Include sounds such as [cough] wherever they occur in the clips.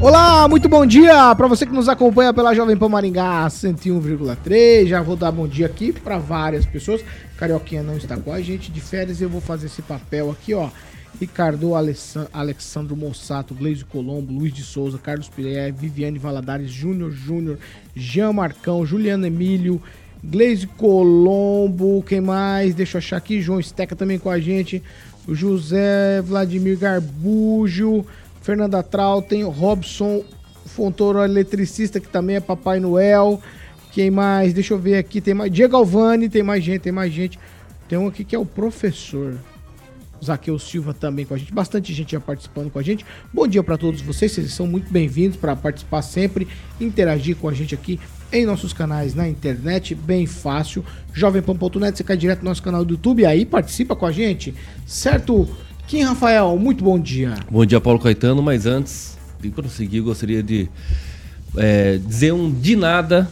Olá, muito bom dia para você que nos acompanha pela Jovem Pan Maringá 101,3. Já vou dar bom dia aqui para várias pessoas. Carioquinha não está com a gente de férias, eu vou fazer esse papel aqui, ó. Ricardo Alexandro Mossato, Gleise Colombo, Luiz de Souza, Carlos Piré, Viviane Valadares, Júnior Júnior, Jean Marcão, Juliano Emílio, Gleise Colombo, quem mais? Deixa eu achar aqui, João Esteca também com a gente, José Vladimir Garbujo, Fernanda Trautem, Robson Fontoro, eletricista, que também é Papai Noel. Quem mais? Deixa eu ver aqui. Tem mais. Diego Alvani, tem mais gente, tem mais gente. Tem um aqui que é o professor. Zaqueu Silva também com a gente. Bastante gente já participando com a gente. Bom dia para todos vocês. Vocês são muito bem-vindos para participar sempre, interagir com a gente aqui em nossos canais na internet, bem fácil. Jovempan.net, você cai direto no nosso canal do YouTube, aí participa com a gente, certo? Kim Rafael, muito bom dia. Bom dia, Paulo Caetano. Mas antes de prosseguir, gostaria de é, dizer um de nada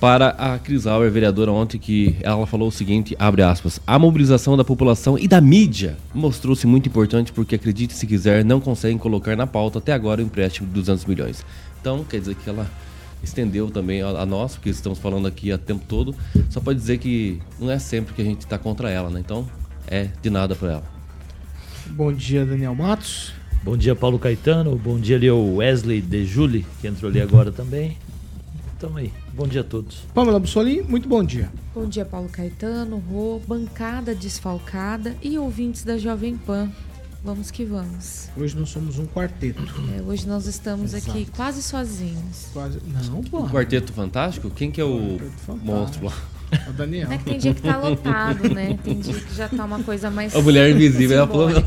para a Cris Auer, vereadora, ontem, que ela falou o seguinte, abre aspas, a mobilização da população e da mídia mostrou-se muito importante porque, acredite se quiser, não conseguem colocar na pauta até agora o empréstimo de 200 milhões. Então, quer dizer que ela estendeu também a, a nós, porque estamos falando aqui o tempo todo, só pode dizer que não é sempre que a gente está contra ela, né? Então, é de nada para ela. Bom dia, Daniel Matos. Bom dia, Paulo Caetano. Bom dia ali o Wesley De Juli, que entrou ali agora também. Tamo aí. Bom dia a todos. Pamela Bussolini, muito bom dia. Bom dia, Paulo Caetano, Rô, bancada desfalcada e ouvintes da Jovem Pan. Vamos que vamos. Hoje nós somos um quarteto. É, hoje nós estamos Exato. aqui quase sozinhos. Quase... Não, pô. Um quarteto fantástico? Quem que é o monstro lá? O Daniel. É que tem dia que tá lotado, né? Tem dia que já tá uma coisa mais. A mulher invisível, ela falou.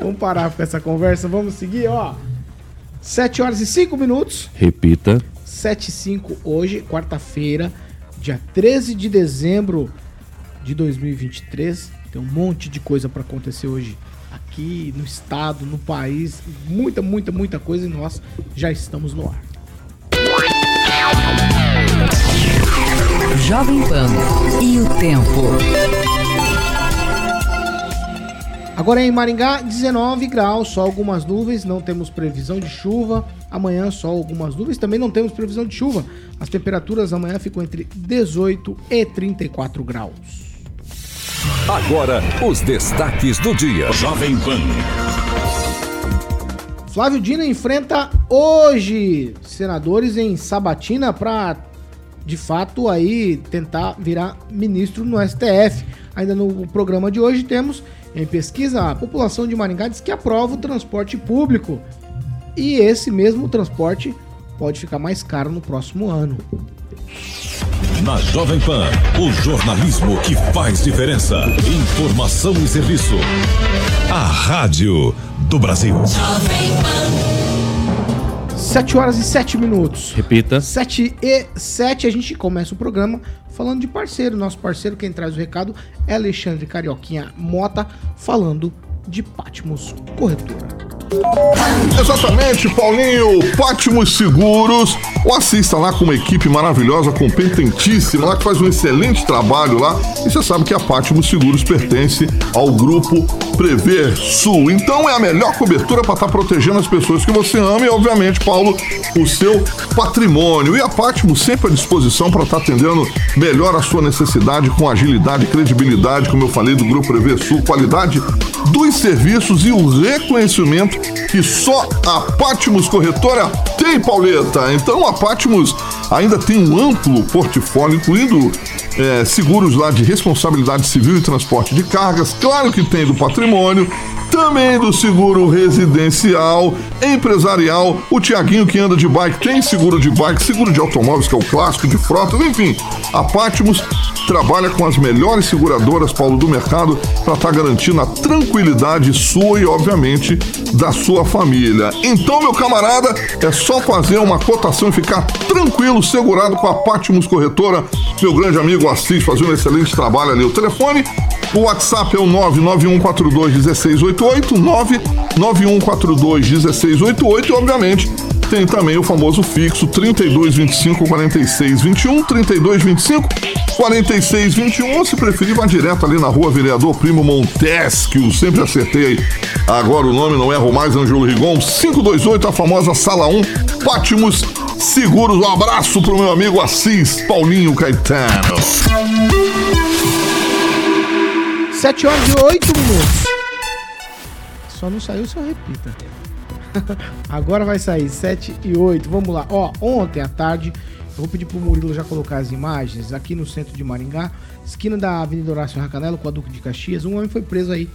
Vamos parar com essa conversa, vamos seguir, ó. 7 horas e 5 minutos. Repita. 7 e 5 hoje, quarta-feira, dia 13 de dezembro de 2023. Tem um monte de coisa para acontecer hoje aqui no estado, no país, muita, muita, muita coisa e nós já estamos no ar. Jovem Pan e o tempo. Agora em Maringá, 19 graus, só algumas nuvens, não temos previsão de chuva. Amanhã só algumas nuvens, também não temos previsão de chuva. As temperaturas amanhã ficam entre 18 e 34 graus. Agora, os destaques do dia. Jovem Pan. Flávio Dino enfrenta hoje senadores em Sabatina para de fato aí tentar virar ministro no STF. Ainda no programa de hoje temos em pesquisa a população de Maringá diz que aprova o transporte público e esse mesmo transporte pode ficar mais caro no próximo ano. Na Jovem Pan, o jornalismo que faz diferença. Informação e serviço. A Rádio do Brasil. Jovem Pan. 7 horas e 7 minutos. Repita. 7 e 7, a gente começa o programa falando de parceiro. Nosso parceiro, quem traz o recado é Alexandre Carioquinha Mota, falando de Patmos Corretora. Exatamente, Paulinho. Pátimos Seguros. Ou assista lá com uma equipe maravilhosa, competentíssima, lá que faz um excelente trabalho lá. E você sabe que a Pátimos Seguros pertence ao grupo Prever Sul. Então é a melhor cobertura para estar protegendo as pessoas que você ama e, obviamente, Paulo, o seu patrimônio. E a Patmo sempre à disposição para estar atendendo melhor a sua necessidade com agilidade e credibilidade, como eu falei, do Grupo Prever Sul, qualidade dos serviços e o reconhecimento que só a Patmos Corretora tem, Pauleta. Então a Patmos ainda tem um amplo portfólio, incluindo é, seguros lá de responsabilidade civil e transporte de cargas, claro que tem do patrimônio, também do seguro residencial, empresarial, o Tiaguinho que anda de bike tem seguro de bike, seguro de automóveis, que é o clássico de frotas, enfim, a Patmos trabalha com as melhores seguradoras, Paulo, do mercado, para estar tá garantindo a tranquilidade sua e, obviamente, da sua família. Então, meu camarada, é só fazer uma cotação e ficar tranquilo, segurado com a Patmos Corretora. Meu grande amigo Assis fazendo um excelente trabalho ali. O telefone, o WhatsApp é o 991421688, 991421688 e, obviamente, tem também o famoso fixo 3225 4621, 3225 4621, ou se preferir, vá direto ali na rua Vereador Primo Montesquieu, sempre acertei agora o nome, não erro mais, Ângelo Rigon, 528, a famosa Sala 1, Pátimos Seguros. Um abraço pro meu amigo Assis Paulinho Caetano. 7 horas e 8 minutos. Só não saiu eu repita. [laughs] Agora vai sair 7 e 8. Vamos lá. Ó, ontem à tarde, eu vou pedir pro Murilo já colocar as imagens aqui no centro de Maringá, esquina da Avenida Horácio Racanelo com a Duque de Caxias. Um homem foi preso aí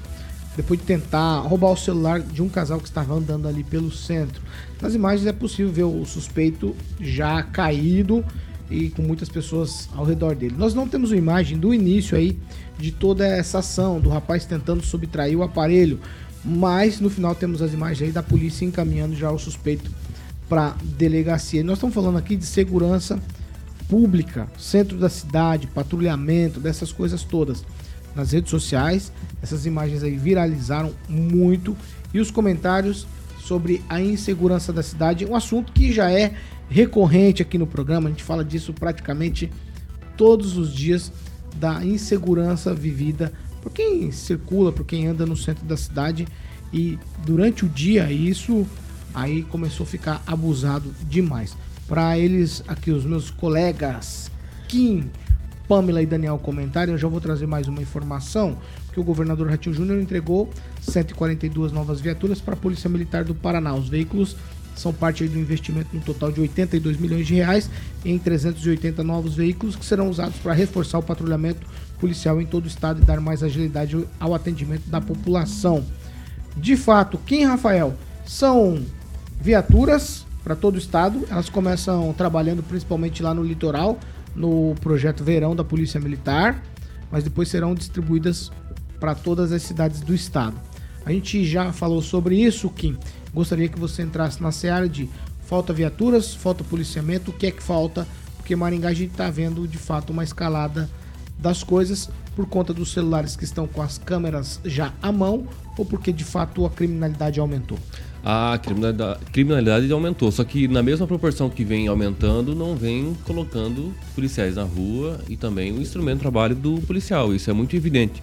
depois de tentar roubar o celular de um casal que estava andando ali pelo centro. Nas imagens é possível ver o suspeito já caído e com muitas pessoas ao redor dele. Nós não temos uma imagem do início aí de toda essa ação do rapaz tentando subtrair o aparelho, mas no final temos as imagens aí da polícia encaminhando já o suspeito para delegacia. Nós estamos falando aqui de segurança pública, centro da cidade, patrulhamento, dessas coisas todas. Nas redes sociais, essas imagens aí viralizaram muito e os comentários sobre a insegurança da cidade, um assunto que já é recorrente aqui no programa, a gente fala disso praticamente todos os dias da insegurança vivida por quem circula, por quem anda no centro da cidade e durante o dia isso aí começou a ficar abusado demais. Para eles aqui os meus colegas Kim, Pamela e Daniel comentarem, eu já vou trazer mais uma informação que o governador Ratinho Júnior entregou 142 novas viaturas para a Polícia Militar do Paraná. Os veículos são parte do investimento no total de 82 milhões de reais em 380 novos veículos que serão usados para reforçar o patrulhamento policial em todo o estado e dar mais agilidade ao atendimento da população. De fato, quem, Rafael, são viaturas para todo o estado. Elas começam trabalhando principalmente lá no litoral, no projeto Verão da Polícia Militar, mas depois serão distribuídas para todas as cidades do estado. A gente já falou sobre isso, Kim. Gostaria que você entrasse na seara de falta viaturas, falta policiamento, o que é que falta? Porque Maringá a gente está vendo de fato uma escalada das coisas por conta dos celulares que estão com as câmeras já à mão ou porque de fato a criminalidade aumentou? A criminalidade, criminalidade aumentou, só que na mesma proporção que vem aumentando, não vem colocando policiais na rua e também o instrumento de trabalho do policial. Isso é muito evidente.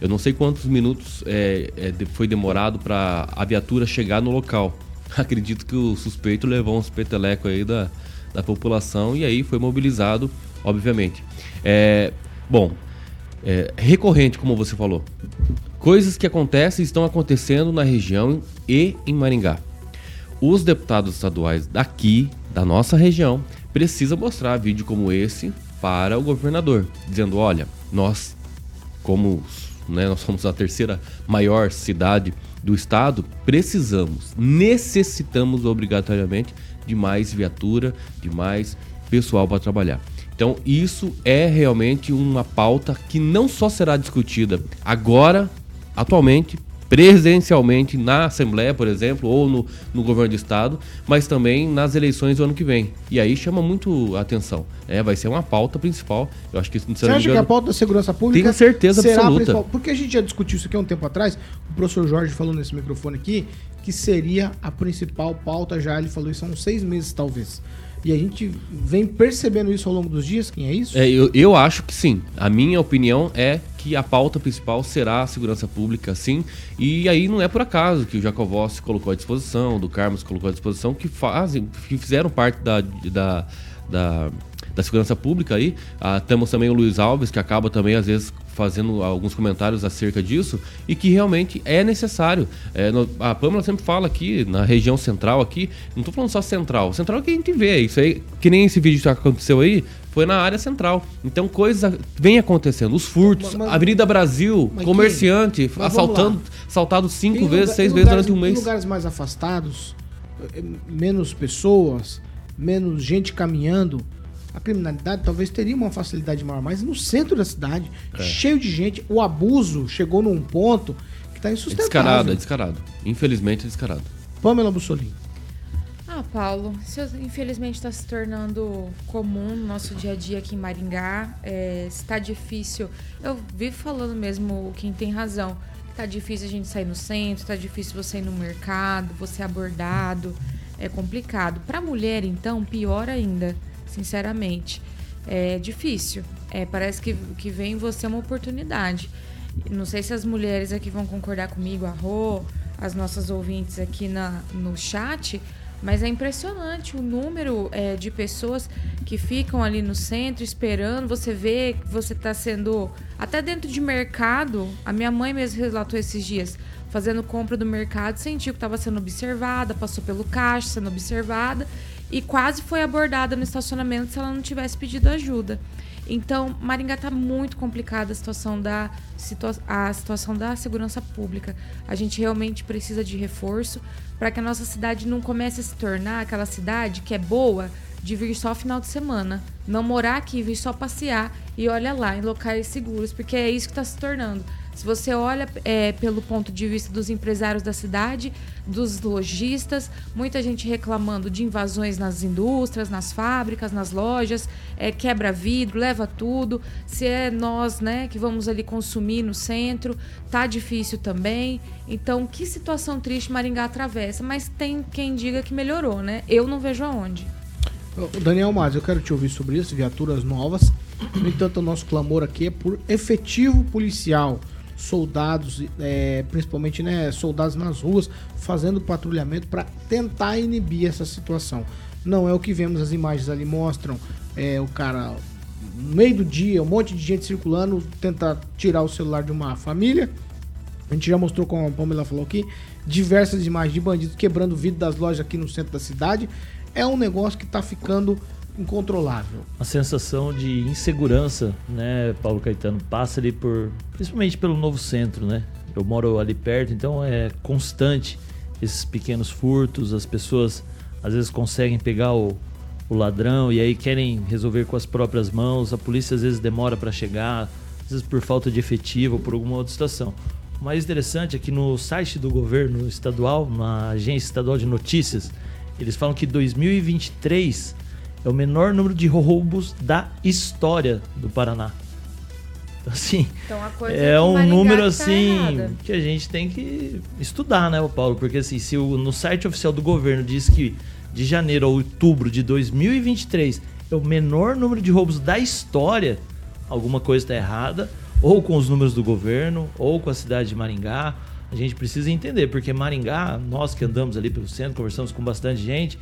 Eu não sei quantos minutos é, é, foi demorado para a viatura chegar no local. [laughs] Acredito que o suspeito levou uns petelecos aí da, da população e aí foi mobilizado, obviamente. É, Bom, é, recorrente, como você falou. Coisas que acontecem estão acontecendo na região e em Maringá. Os deputados estaduais daqui, da nossa região, precisam mostrar vídeo como esse para o governador, dizendo: olha, nós, como né, nós somos a terceira maior cidade do estado, precisamos, necessitamos obrigatoriamente de mais viatura, de mais pessoal para trabalhar. Então, isso é realmente uma pauta que não só será discutida agora, atualmente, presencialmente na Assembleia, por exemplo, ou no, no governo do Estado, mas também nas eleições do ano que vem. E aí chama muito a atenção. É, vai ser uma pauta principal. Eu acho que se Você acha engano, que a pauta da segurança pública tenho certeza será absoluta. principal? Porque a gente já discutiu isso aqui há um tempo atrás. O professor Jorge falou nesse microfone aqui que seria a principal pauta já. Ele falou isso há uns seis meses, talvez. E a gente vem percebendo isso ao longo dos dias, quem é isso? É, eu, eu acho que sim. A minha opinião é que a pauta principal será a segurança pública, sim. E aí não é por acaso que o Jacovossi colocou à disposição, do Carlos colocou à disposição, que fazem, que fizeram parte da, da, da, da segurança pública aí. Ah, temos também o Luiz Alves, que acaba também, às vezes, fazendo alguns comentários acerca disso e que realmente é necessário. É, no, a Pâmela sempre fala aqui, na região central aqui, não estou falando só central, central é que a gente vê, isso aí, que nem esse vídeo que aconteceu aí, foi na área central. Então coisas vem acontecendo, os furtos, Mas- mas- Avenida Brasil, comerciante, Mas assaltando, assaltado cinco Tem vezes, lugar- seis em vezes lugares- durante um Em mês. lugares mais afastados, eh, menos pessoas, menos gente caminhando, a criminalidade talvez teria uma facilidade maior, mas no centro da cidade, É. cheio de gente, o abuso chegou num ponto que está É insustentável. descarado, é descarado. Infelizmente é descarado. Pamela Bussolini. Ah, Paulo, isso infelizmente está se tornando comum no nosso dia a dia aqui em Maringá. É, está difícil. Eu vivo falando mesmo quem tem razão. Tá difícil a gente sair no centro, tá difícil você ir no mercado, você abordado. É complicado. Para mulher, então, pior ainda, sinceramente. É difícil. É, parece que, que vem em você uma oportunidade. Não sei se as mulheres aqui vão concordar comigo, a Rô, as nossas ouvintes aqui na, no chat, mas é impressionante o número é, de pessoas que ficam ali no centro esperando. Você vê que você está sendo. Até dentro de mercado, a minha mãe mesmo relatou esses dias, fazendo compra do mercado, sentiu que estava sendo observada, passou pelo caixa sendo observada e quase foi abordada no estacionamento se ela não tivesse pedido ajuda. Então, Maringá está muito complicada a situação da a situação da segurança pública. A gente realmente precisa de reforço para que a nossa cidade não comece a se tornar aquela cidade que é boa de vir só final de semana, não morar aqui, vir só passear e olha lá em locais seguros, porque é isso que está se tornando. Se você olha é, pelo ponto de vista dos empresários da cidade, dos lojistas, muita gente reclamando de invasões nas indústrias, nas fábricas, nas lojas, é, quebra vidro, leva tudo. Se é nós, né, que vamos ali consumir no centro, tá difícil também. Então, que situação triste Maringá atravessa, mas tem quem diga que melhorou, né? Eu não vejo aonde. Daniel Mas, eu quero te ouvir sobre isso, viaturas novas. No entanto, o nosso clamor aqui é por efetivo policial. Soldados, é, principalmente né, soldados nas ruas, fazendo patrulhamento para tentar inibir essa situação. Não é o que vemos, as imagens ali mostram é, o cara no meio do dia, um monte de gente circulando, tenta tirar o celular de uma família. A gente já mostrou, como a Pamela falou aqui, diversas imagens de bandidos quebrando vidro das lojas aqui no centro da cidade. É um negócio que está ficando incontrolável. Uma sensação de insegurança, né, Paulo Caetano? Passa ali por. Principalmente pelo novo centro, né? Eu moro ali perto, então é constante esses pequenos furtos, as pessoas às vezes conseguem pegar o, o ladrão e aí querem resolver com as próprias mãos, a polícia às vezes demora para chegar, às vezes por falta de efetivo ou por alguma outra situação. O mais interessante é que no site do governo estadual, na agência estadual de notícias, eles falam que 2023 é o menor número de roubos da história do Paraná. Então, assim, Então é que um Maringá número tá assim errada. que a gente tem que estudar, né, Paulo? Porque assim, se o, no site oficial do governo diz que de janeiro a outubro de 2023 é o menor número de roubos da história, alguma coisa está errada, ou com os números do governo, ou com a cidade de Maringá. A gente precisa entender, porque Maringá, nós que andamos ali pelo centro, conversamos com bastante gente,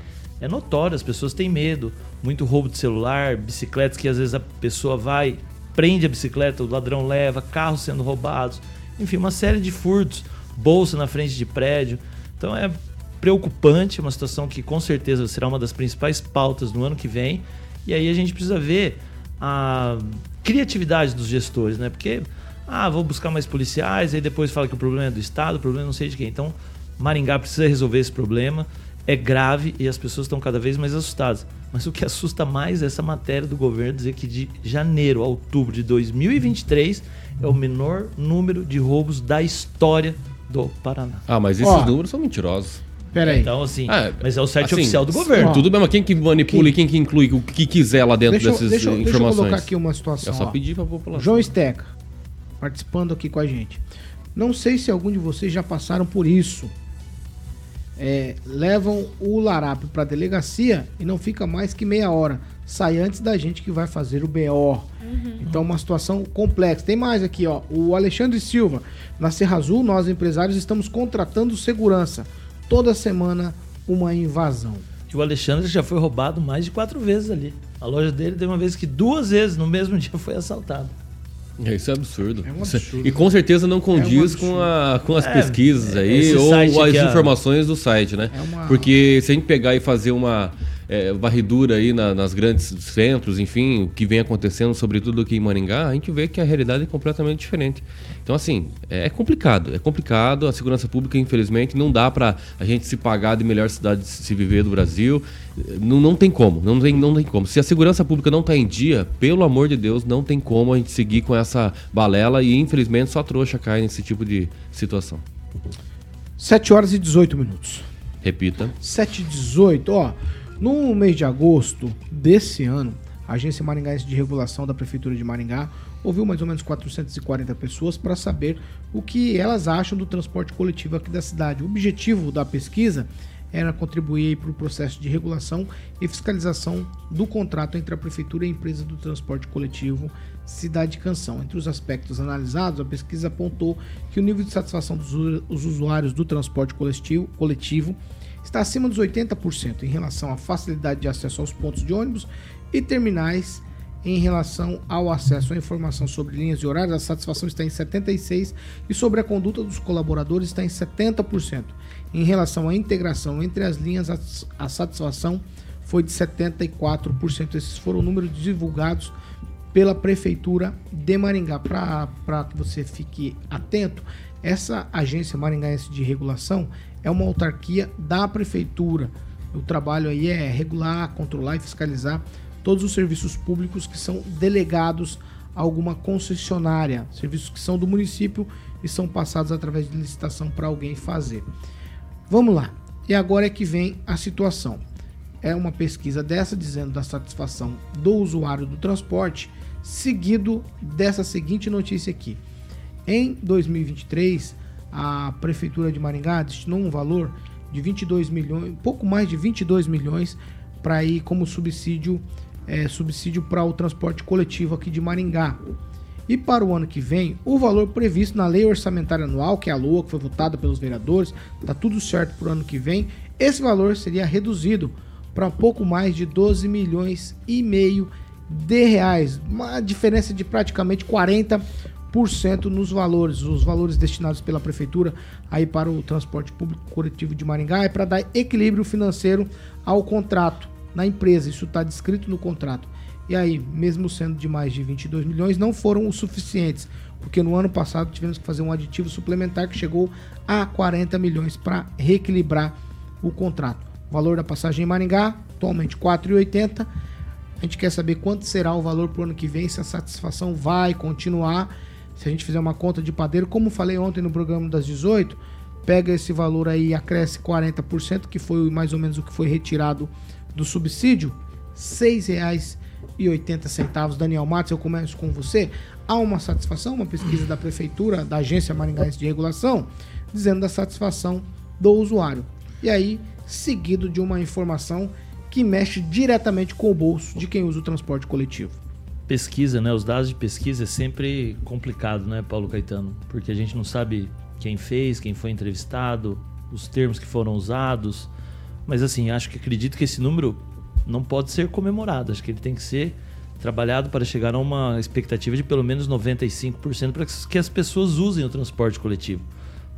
é notório, as pessoas têm medo. Muito roubo de celular, bicicletas que às vezes a pessoa vai, prende a bicicleta, o ladrão leva, carros sendo roubados, enfim, uma série de furtos, bolsa na frente de prédio. Então é preocupante, uma situação que com certeza será uma das principais pautas no ano que vem. E aí a gente precisa ver a criatividade dos gestores, né? Porque, ah, vou buscar mais policiais, aí depois fala que o problema é do Estado, o problema não sei de quem. Então, Maringá precisa resolver esse problema. É grave e as pessoas estão cada vez mais assustadas. Mas o que assusta mais é essa matéria do governo dizer que de janeiro a outubro de 2023 é o menor número de roubos da história do Paraná. Ah, mas esses Ó. números são mentirosos. Pera aí. Então, assim, É, mas é o site assim, oficial do governo. Tudo bem, mas quem que manipula e quem que inclui o que quiser lá dentro deixa, eu- dessas deixa, eu- deixa eu informações? colocar aqui uma situação. É só ó. pedir pra população. João Esteca, participando aqui com a gente. Não sei se algum de vocês já passaram por isso. É, levam o larápio para a delegacia e não fica mais que meia hora. Sai antes da gente que vai fazer o BO. Então, uma situação complexa. Tem mais aqui, ó. O Alexandre Silva. Na Serra Azul, nós empresários estamos contratando segurança. Toda semana, uma invasão. E o Alexandre já foi roubado mais de quatro vezes ali. A loja dele tem uma vez que duas vezes no mesmo [laughs] dia foi assaltado. É, Isso é absurdo. É um absurdo. E com certeza não condiz É um com, a, com as É, pesquisas aí esse ou as informações do site, né? É uma- Porque se a gente pegar e fazer uma é, varredura aí na- nas grandes centros, enfim, o que vem acontecendo, sobretudo aqui em Maringá, a gente vê que a realidade é completamente diferente. Então, assim, é complicado. É complicado. A segurança pública, infelizmente, não dá pra a gente se pagar de melhor cidade de se viver do Brasil. Não, não tem como. Não tem, não tem como. Se a segurança pública não tá em dia, pelo amor de Deus, não tem como a gente seguir com essa balela e, infelizmente, só trouxa cai nesse tipo de situação. 7 horas e 18 minutos. Repita. 7 e 18, ó. No mês de agosto desse ano, a Agência Maringaense de Regulação da Prefeitura de Maringá ouviu mais ou menos 440 pessoas para saber o que elas acham do transporte coletivo aqui da cidade. O objetivo da pesquisa era contribuir para o processo de regulação e fiscalização do contrato entre a Prefeitura e a empresa do transporte coletivo Cidade Canção. Entre os aspectos analisados, a pesquisa apontou que o nível de satisfação dos usu- os usuários do transporte coletivo, coletivo está acima dos 80% em relação à facilidade de acesso aos pontos de ônibus e terminais. Em relação ao acesso à informação sobre linhas e horários, a satisfação está em 76% e sobre a conduta dos colaboradores está em 70%. Em relação à integração entre as linhas, a, satisfação foi de 74%. Esses foram números divulgados pela Prefeitura de Maringá. Para que você fique atento, essa agência maringaense de regulação é uma autarquia da Prefeitura. O trabalho aí é regular, controlar e fiscalizar todos os serviços públicos que são delegados a alguma concessionária, serviços que são do município e são passados através de licitação para alguém fazer. Vamos lá. E agora é que vem a situação. É uma pesquisa dessa dizendo da satisfação do usuário do transporte, seguido dessa seguinte notícia aqui. Em 2023, a prefeitura de Maringá destinou um valor de 22 milhões, pouco mais de 22 milhões para ir como subsídio é, subsídio para o transporte coletivo aqui de Maringá. E para o ano que vem, o valor previsto na lei orçamentária anual, que é a LOA, que foi votada pelos vereadores, tá tudo certo para o ano que vem, esse valor seria reduzido para pouco mais de 12 milhões e meio de reais, uma diferença de praticamente 40% nos valores, os valores destinados pela prefeitura aí para o transporte público coletivo de Maringá é para dar equilíbrio financeiro ao contrato na empresa, isso está descrito no contrato. E aí, mesmo sendo de mais de 22 milhões, não foram os suficientes, porque no ano passado tivemos que fazer um aditivo suplementar que chegou a 40 milhões para reequilibrar o contrato. O valor da passagem em Maringá, atualmente R$ 4,80. A gente quer saber quanto será o valor para o ano que vem, se a satisfação vai continuar. Se a gente fizer uma conta de padeiro, como falei ontem no programa das 18, pega esse valor aí e acresce 40%, que foi mais ou menos o que foi retirado do subsídio, R$ 6,80. Daniel Matos, eu começo com você. Há uma satisfação, uma pesquisa da prefeitura, da agência maringaense de regulação, dizendo da satisfação do usuário. E aí, seguido de uma informação que mexe diretamente com o bolso de quem usa o transporte coletivo. Pesquisa, né? Os dados de pesquisa é sempre complicado, né, Paulo Caetano? Porque a gente não sabe quem fez, quem foi entrevistado, os termos que foram usados. Mas assim, acho que acredito que esse número não pode ser comemorado. Acho que ele tem que ser trabalhado para chegar a uma expectativa de pelo menos 95% para que as pessoas usem o transporte coletivo.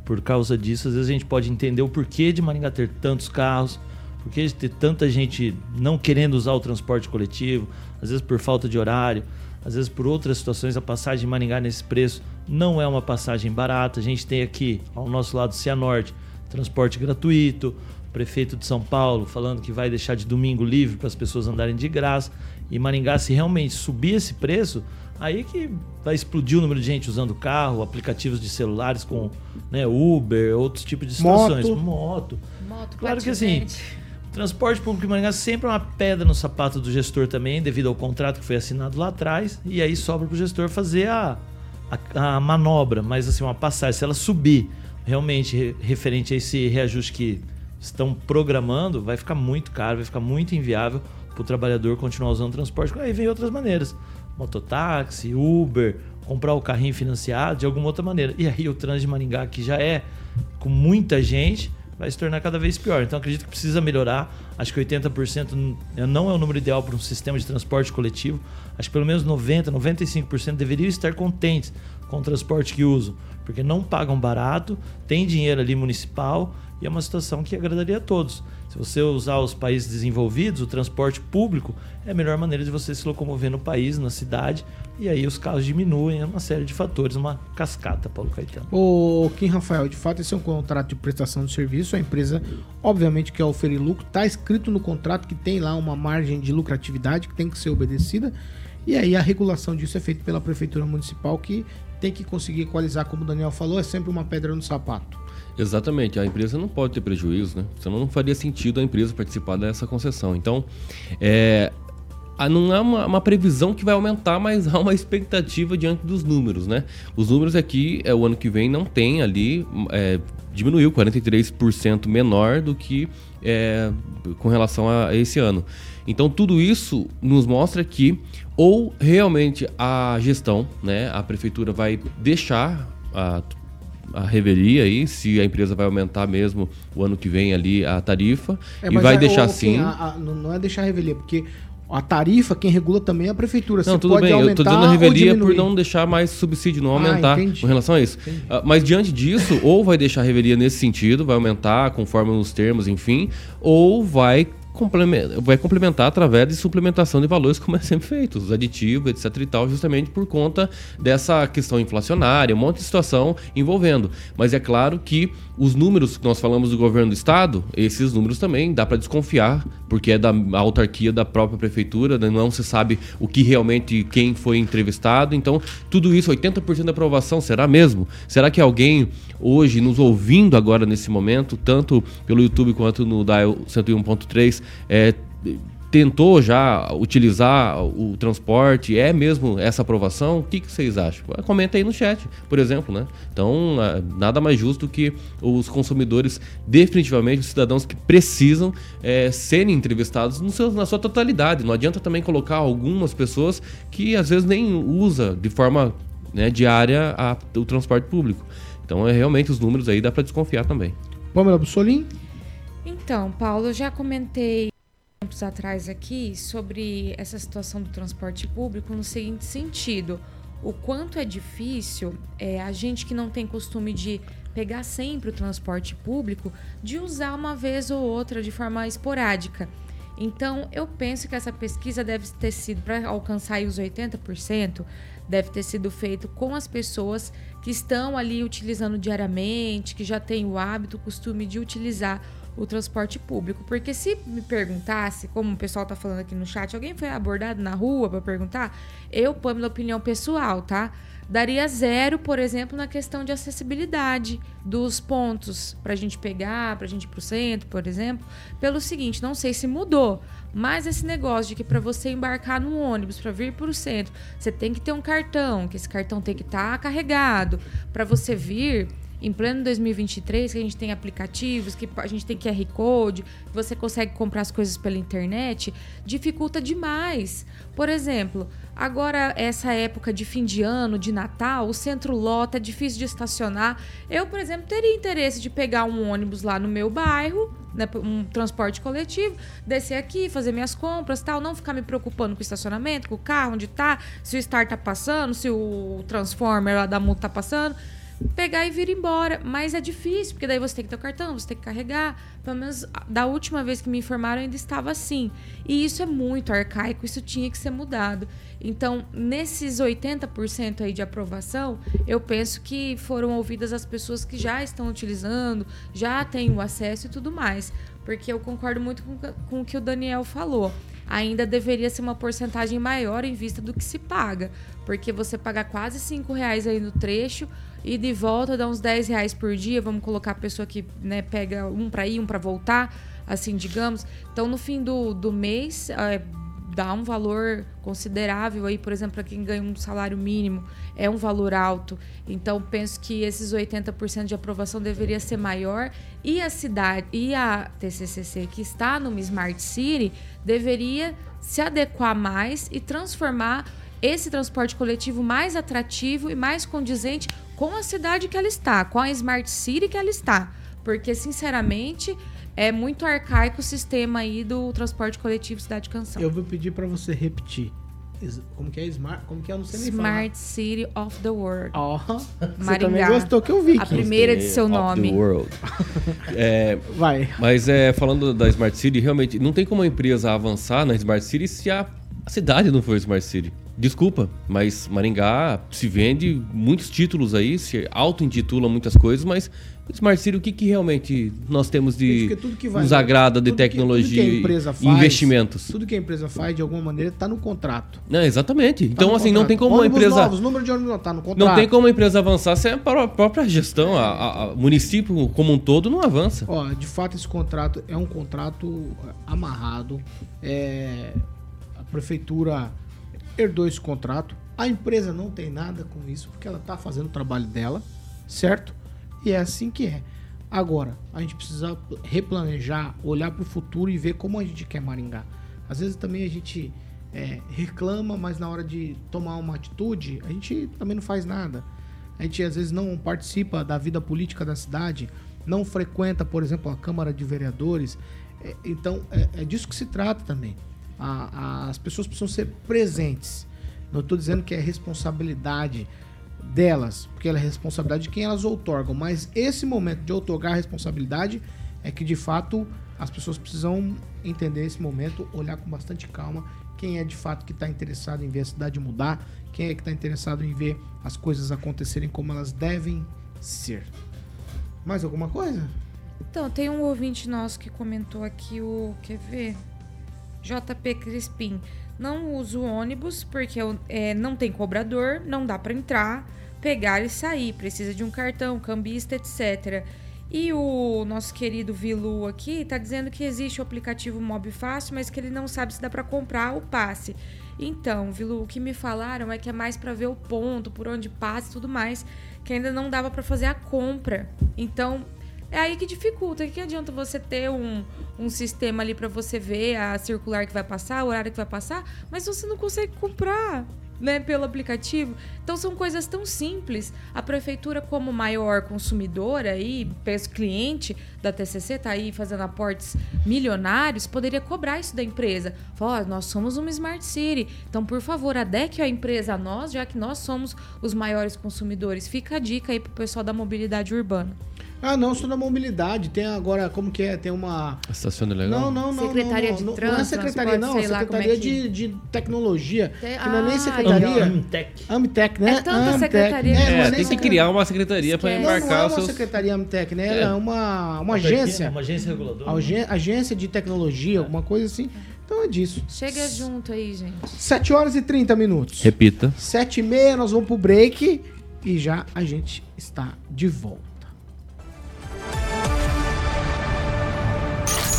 Por causa disso, às vezes a gente pode entender o porquê de Maringá ter tantos carros, porquê de ter tanta gente não querendo usar o transporte coletivo, às vezes por falta de horário, às vezes por outras situações, a passagem de Maringá nesse preço não é uma passagem barata. A gente tem aqui ao nosso lado Cianorte, transporte gratuito, o prefeito de São Paulo falando que vai deixar de domingo livre para as pessoas andarem de graça. E Maringá, se realmente subir esse preço, aí que vai explodir o número de gente usando carro, aplicativos de celulares com né, Uber, outros tipos de situações. Moto. Moto. Moto, Claro que assim. Transporte público em Maringá sempre é uma pedra no sapato do gestor também, devido ao contrato que foi assinado lá atrás, e aí sobra para o gestor fazer a, a, a manobra, mas assim, uma passagem, se ela subir realmente re- referente a esse reajuste que estão programando, vai ficar muito caro, vai ficar muito inviável para o trabalhador continuar usando transporte. Aí vem outras maneiras: mototáxi, Uber, comprar o carrinho financiado de alguma outra maneira. E aí o trânsito de Maringá, que já é com muita gente, vai se tornar cada vez pior. Então acredito que precisa melhorar. Acho que 80% não é o número ideal para um sistema de transporte coletivo. Acho que pelo menos 90, 95% deveriam estar contentes com o transporte que usam, porque não pagam barato, tem dinheiro ali municipal e é uma situação que agradaria a todos. Se você usar os países desenvolvidos, o transporte público é a melhor maneira de você se locomover no país, na cidade, e aí os carros diminuem, é uma série de fatores, uma cascata, Paulo Caetano. O Kim Rafael, de fato, esse é um contrato de prestação de serviço. A empresa, obviamente, quer oferir lucro. Está escrito no contrato que tem lá uma margem de lucratividade que tem que ser obedecida. E aí a regulação disso é feita pela Prefeitura Municipal, que tem que conseguir equalizar, como o Daniel falou, é sempre uma pedra no sapato. Exatamente, a empresa não pode ter prejuízo, né? Senão não faria sentido a empresa participar dessa concessão. Então, é, não é uma, uma, previsão que vai aumentar, mas há uma expectativa diante dos números, né? Os números aqui, é, o ano que vem não tem ali, é, diminuiu 43% menor do que é, com relação a esse ano. Então tudo isso nos mostra que ou realmente a gestão, né, a prefeitura vai deixar a a revelia aí, se a empresa vai aumentar mesmo o ano que vem ali a tarifa é, e vai é, deixar assim. Não é deixar a revelia, porque a tarifa, quem regula também é a prefeitura. Não, tudo bem, eu estou dizendo a revelia por não deixar mais subsídio, não ah, aumentar entendi. com relação a isso. Uh, mas diante disso, ou vai deixar a revelia nesse sentido, vai aumentar conforme os termos, enfim, ou vai vai complementar através de suplementação de valores, como é sempre feito, os aditivos, etc e tal, justamente por conta dessa questão inflacionária, um monte de situação envolvendo. Mas é claro que os números que nós falamos do governo do estado, esses números também dá para desconfiar, porque é da autarquia da própria prefeitura, né? não se sabe o que realmente quem foi entrevistado. Então, tudo isso, 80% da aprovação, será mesmo? Será que alguém hoje nos ouvindo agora nesse momento, tanto pelo YouTube quanto no Dial 101.3, é, tentou já utilizar o transporte? É mesmo essa aprovação? O que, que, vocês acham? Comenta aí no chat, por exemplo, né? Então, nada mais justo que os consumidores, definitivamente, os cidadãos que precisam é, serem entrevistados no seu, na sua totalidade. Não adianta também colocar algumas pessoas que às vezes nem usa de forma né, diária a, o transporte público. Então, é realmente os números aí dá para desconfiar também. Pamela Bussolim? Então, Paulo, eu já comentei tempos atrás aqui sobre essa situação do transporte público no seguinte sentido: o quanto é difícil é, a gente que não tem costume de pegar sempre o transporte público, de usar uma vez ou outra de forma esporádica. Então, eu penso que essa pesquisa deve ter sido, para alcançar os 80%, deve ter sido feito com as pessoas que estão ali utilizando diariamente, que já têm o hábito, o costume de utilizar o transporte público. Porque se me perguntasse, como o pessoal tá falando aqui no chat, alguém foi abordado na rua para perguntar, eu, minha opinião pessoal, tá? Daria zero, por exemplo, na questão de acessibilidade dos pontos para a gente pegar, para a gente ir para o centro, por exemplo. Pelo seguinte, não sei se mudou, mas esse negócio de que para você embarcar no ônibus, para vir para o centro, você tem que ter um cartão, que esse cartão tem que estar tá carregado. Para você vir, em pleno 2023, que a gente tem aplicativos, que a gente tem QR Code, você consegue comprar as coisas pela internet, dificulta demais. Por exemplo, agora essa época de fim de ano, de Natal, o centro lota, é difícil de estacionar. Eu, por exemplo, teria interesse de pegar um ônibus lá no meu bairro, né, um transporte coletivo, descer aqui, fazer minhas compras, tal, não ficar me preocupando com o estacionamento, com o carro, onde tá, se o Star tá passando, se o Transformer lá da multa tá passando pegar e vir embora. Mas é difícil, porque daí você tem que ter o cartão, você tem que carregar. Pelo menos da última vez que me informaram ainda estava assim. E isso é muito arcaico, isso tinha que ser mudado. Então, nesses 80% aí de aprovação, eu penso que foram ouvidas as pessoas que já estão utilizando, já têm o acesso e tudo mais. Porque eu concordo muito com, com o que o Daniel falou ainda deveria ser uma porcentagem maior em vista do que se paga. Porque você pagar quase 5 reais aí no trecho e de volta dá uns 10 reais por dia, vamos colocar a pessoa que né, pega um para ir, um para voltar, assim, digamos. Então, no fim do, do mês, é, dá um valor considerável aí, por exemplo, para quem ganha um salário mínimo, é um valor alto. Então, penso que esses 80% de aprovação deveria ser maior e a cidade e a TCCC que está numa Smart City deveria se adequar mais e transformar esse transporte coletivo mais atrativo e mais condizente com a cidade que ela está, com a Smart City que ela está. Porque, sinceramente, é muito arcaico o sistema aí do transporte coletivo Cidade Canção. Eu vou pedir pra você repetir. Como que é Smart? Como que é? Eu não sei nem Smart City of the World. falar. Ó, você Maringá. também gostou que eu vi. A primeira de seu Of the nome. world. [laughs] É, Vai. mas é, falando da Smart City, realmente, não tem como a empresa avançar na Smart City se a, a cidade não for Smart City. Desculpa, mas Maringá se vende muitos títulos aí, se auto-intitula muitas coisas, mas Smart City, o que, que realmente nós temos de que vai- nos agrada de que- tecnologia que a empresa e faz, investimentos? Tudo que a empresa faz, de alguma maneira, tá no contrato. Não, exatamente. Tá Então, assim, não contrato. tem como a Ônibus empresa... Novos, número de ônibus não tá no contrato. Não tem como a empresa avançar se a pró- própria gestão, a, a- a- o município como um todo não avança. Ó, de fato, esse contrato é um contrato é, amarrado. É, a prefeitura herdou esse contrato. A empresa não tem nada com isso, porque ela tá fazendo o trabalho dela, certo? E é assim que é. Agora, a gente precisa replanejar, olhar para o futuro e ver como a gente quer Maringá. Às vezes também a gente é, reclama, mas na hora de tomar uma atitude, a gente também não faz nada. A gente às vezes não participa da vida política da cidade, não frequenta, por exemplo, a Câmara de Vereadores. É, então, é, é disso que se trata também. A- a- as pessoas precisam ser presentes. Não estou dizendo que é responsabilidade delas, porque ela é responsabilidade de quem elas outorgam, mas esse momento de outorgar a responsabilidade é que de fato as pessoas precisam entender esse momento, olhar com bastante calma quem é de fato que está interessado em ver a cidade mudar, quem é que está interessado em ver as coisas acontecerem como elas devem ser. Mais alguma coisa? Então, tem um ouvinte nosso que comentou aqui o. Quer ver? JP Crispim. Não uso ônibus porque é, não tem cobrador, não dá pra entrar, pegar e sair. Precisa de um cartão, cambista, etc. E o nosso querido Vilu aqui tá dizendo que existe o aplicativo Mob Fácil, mas que ele não sabe se dá pra comprar o passe. Então, Vilu, o que me falaram é que é mais pra ver o ponto, por onde passa e tudo mais, que ainda não dava pra fazer a compra. Então, é aí que dificulta. Que adianta você ter um, um sistema ali pra você ver a circular que vai passar, o horário que vai passar, mas você não consegue comprar, né, pelo aplicativo? Então são coisas tão simples. A prefeitura, como maior consumidora peso cliente da TCC, tá aí fazendo aportes milionários, poderia cobrar isso da empresa. Falar, ó, nós somos uma Smart City, então por favor, adeque a empresa a nós, já que nós somos os maiores consumidores. Fica a dica aí pro pessoal da mobilidade urbana. Ah, não, sou da mobilidade. Tem agora, como que é? Tem uma. Estaciona legal? Não, não, não. Secretaria não, de não, Trânsito, Não é secretaria, não. como é Secretaria que- de, de tecnologia. Tem- Que não é nem Ah, secretaria. Amtec. Amtec, né? É tanta Amtec. secretaria. É, É, é É, tem que criar uma secretaria para Esquece. Não, não é embarcar os uma secretaria Amtec, né? É. É uma, uma agência. Uma agência reguladora. Agen- Agência de tecnologia, alguma coisa assim. Então é disso. Chega junto aí, gente. 7 horas e 30 minutos. Repita. 7 e meia, nós vamos pro break e já a gente está de volta.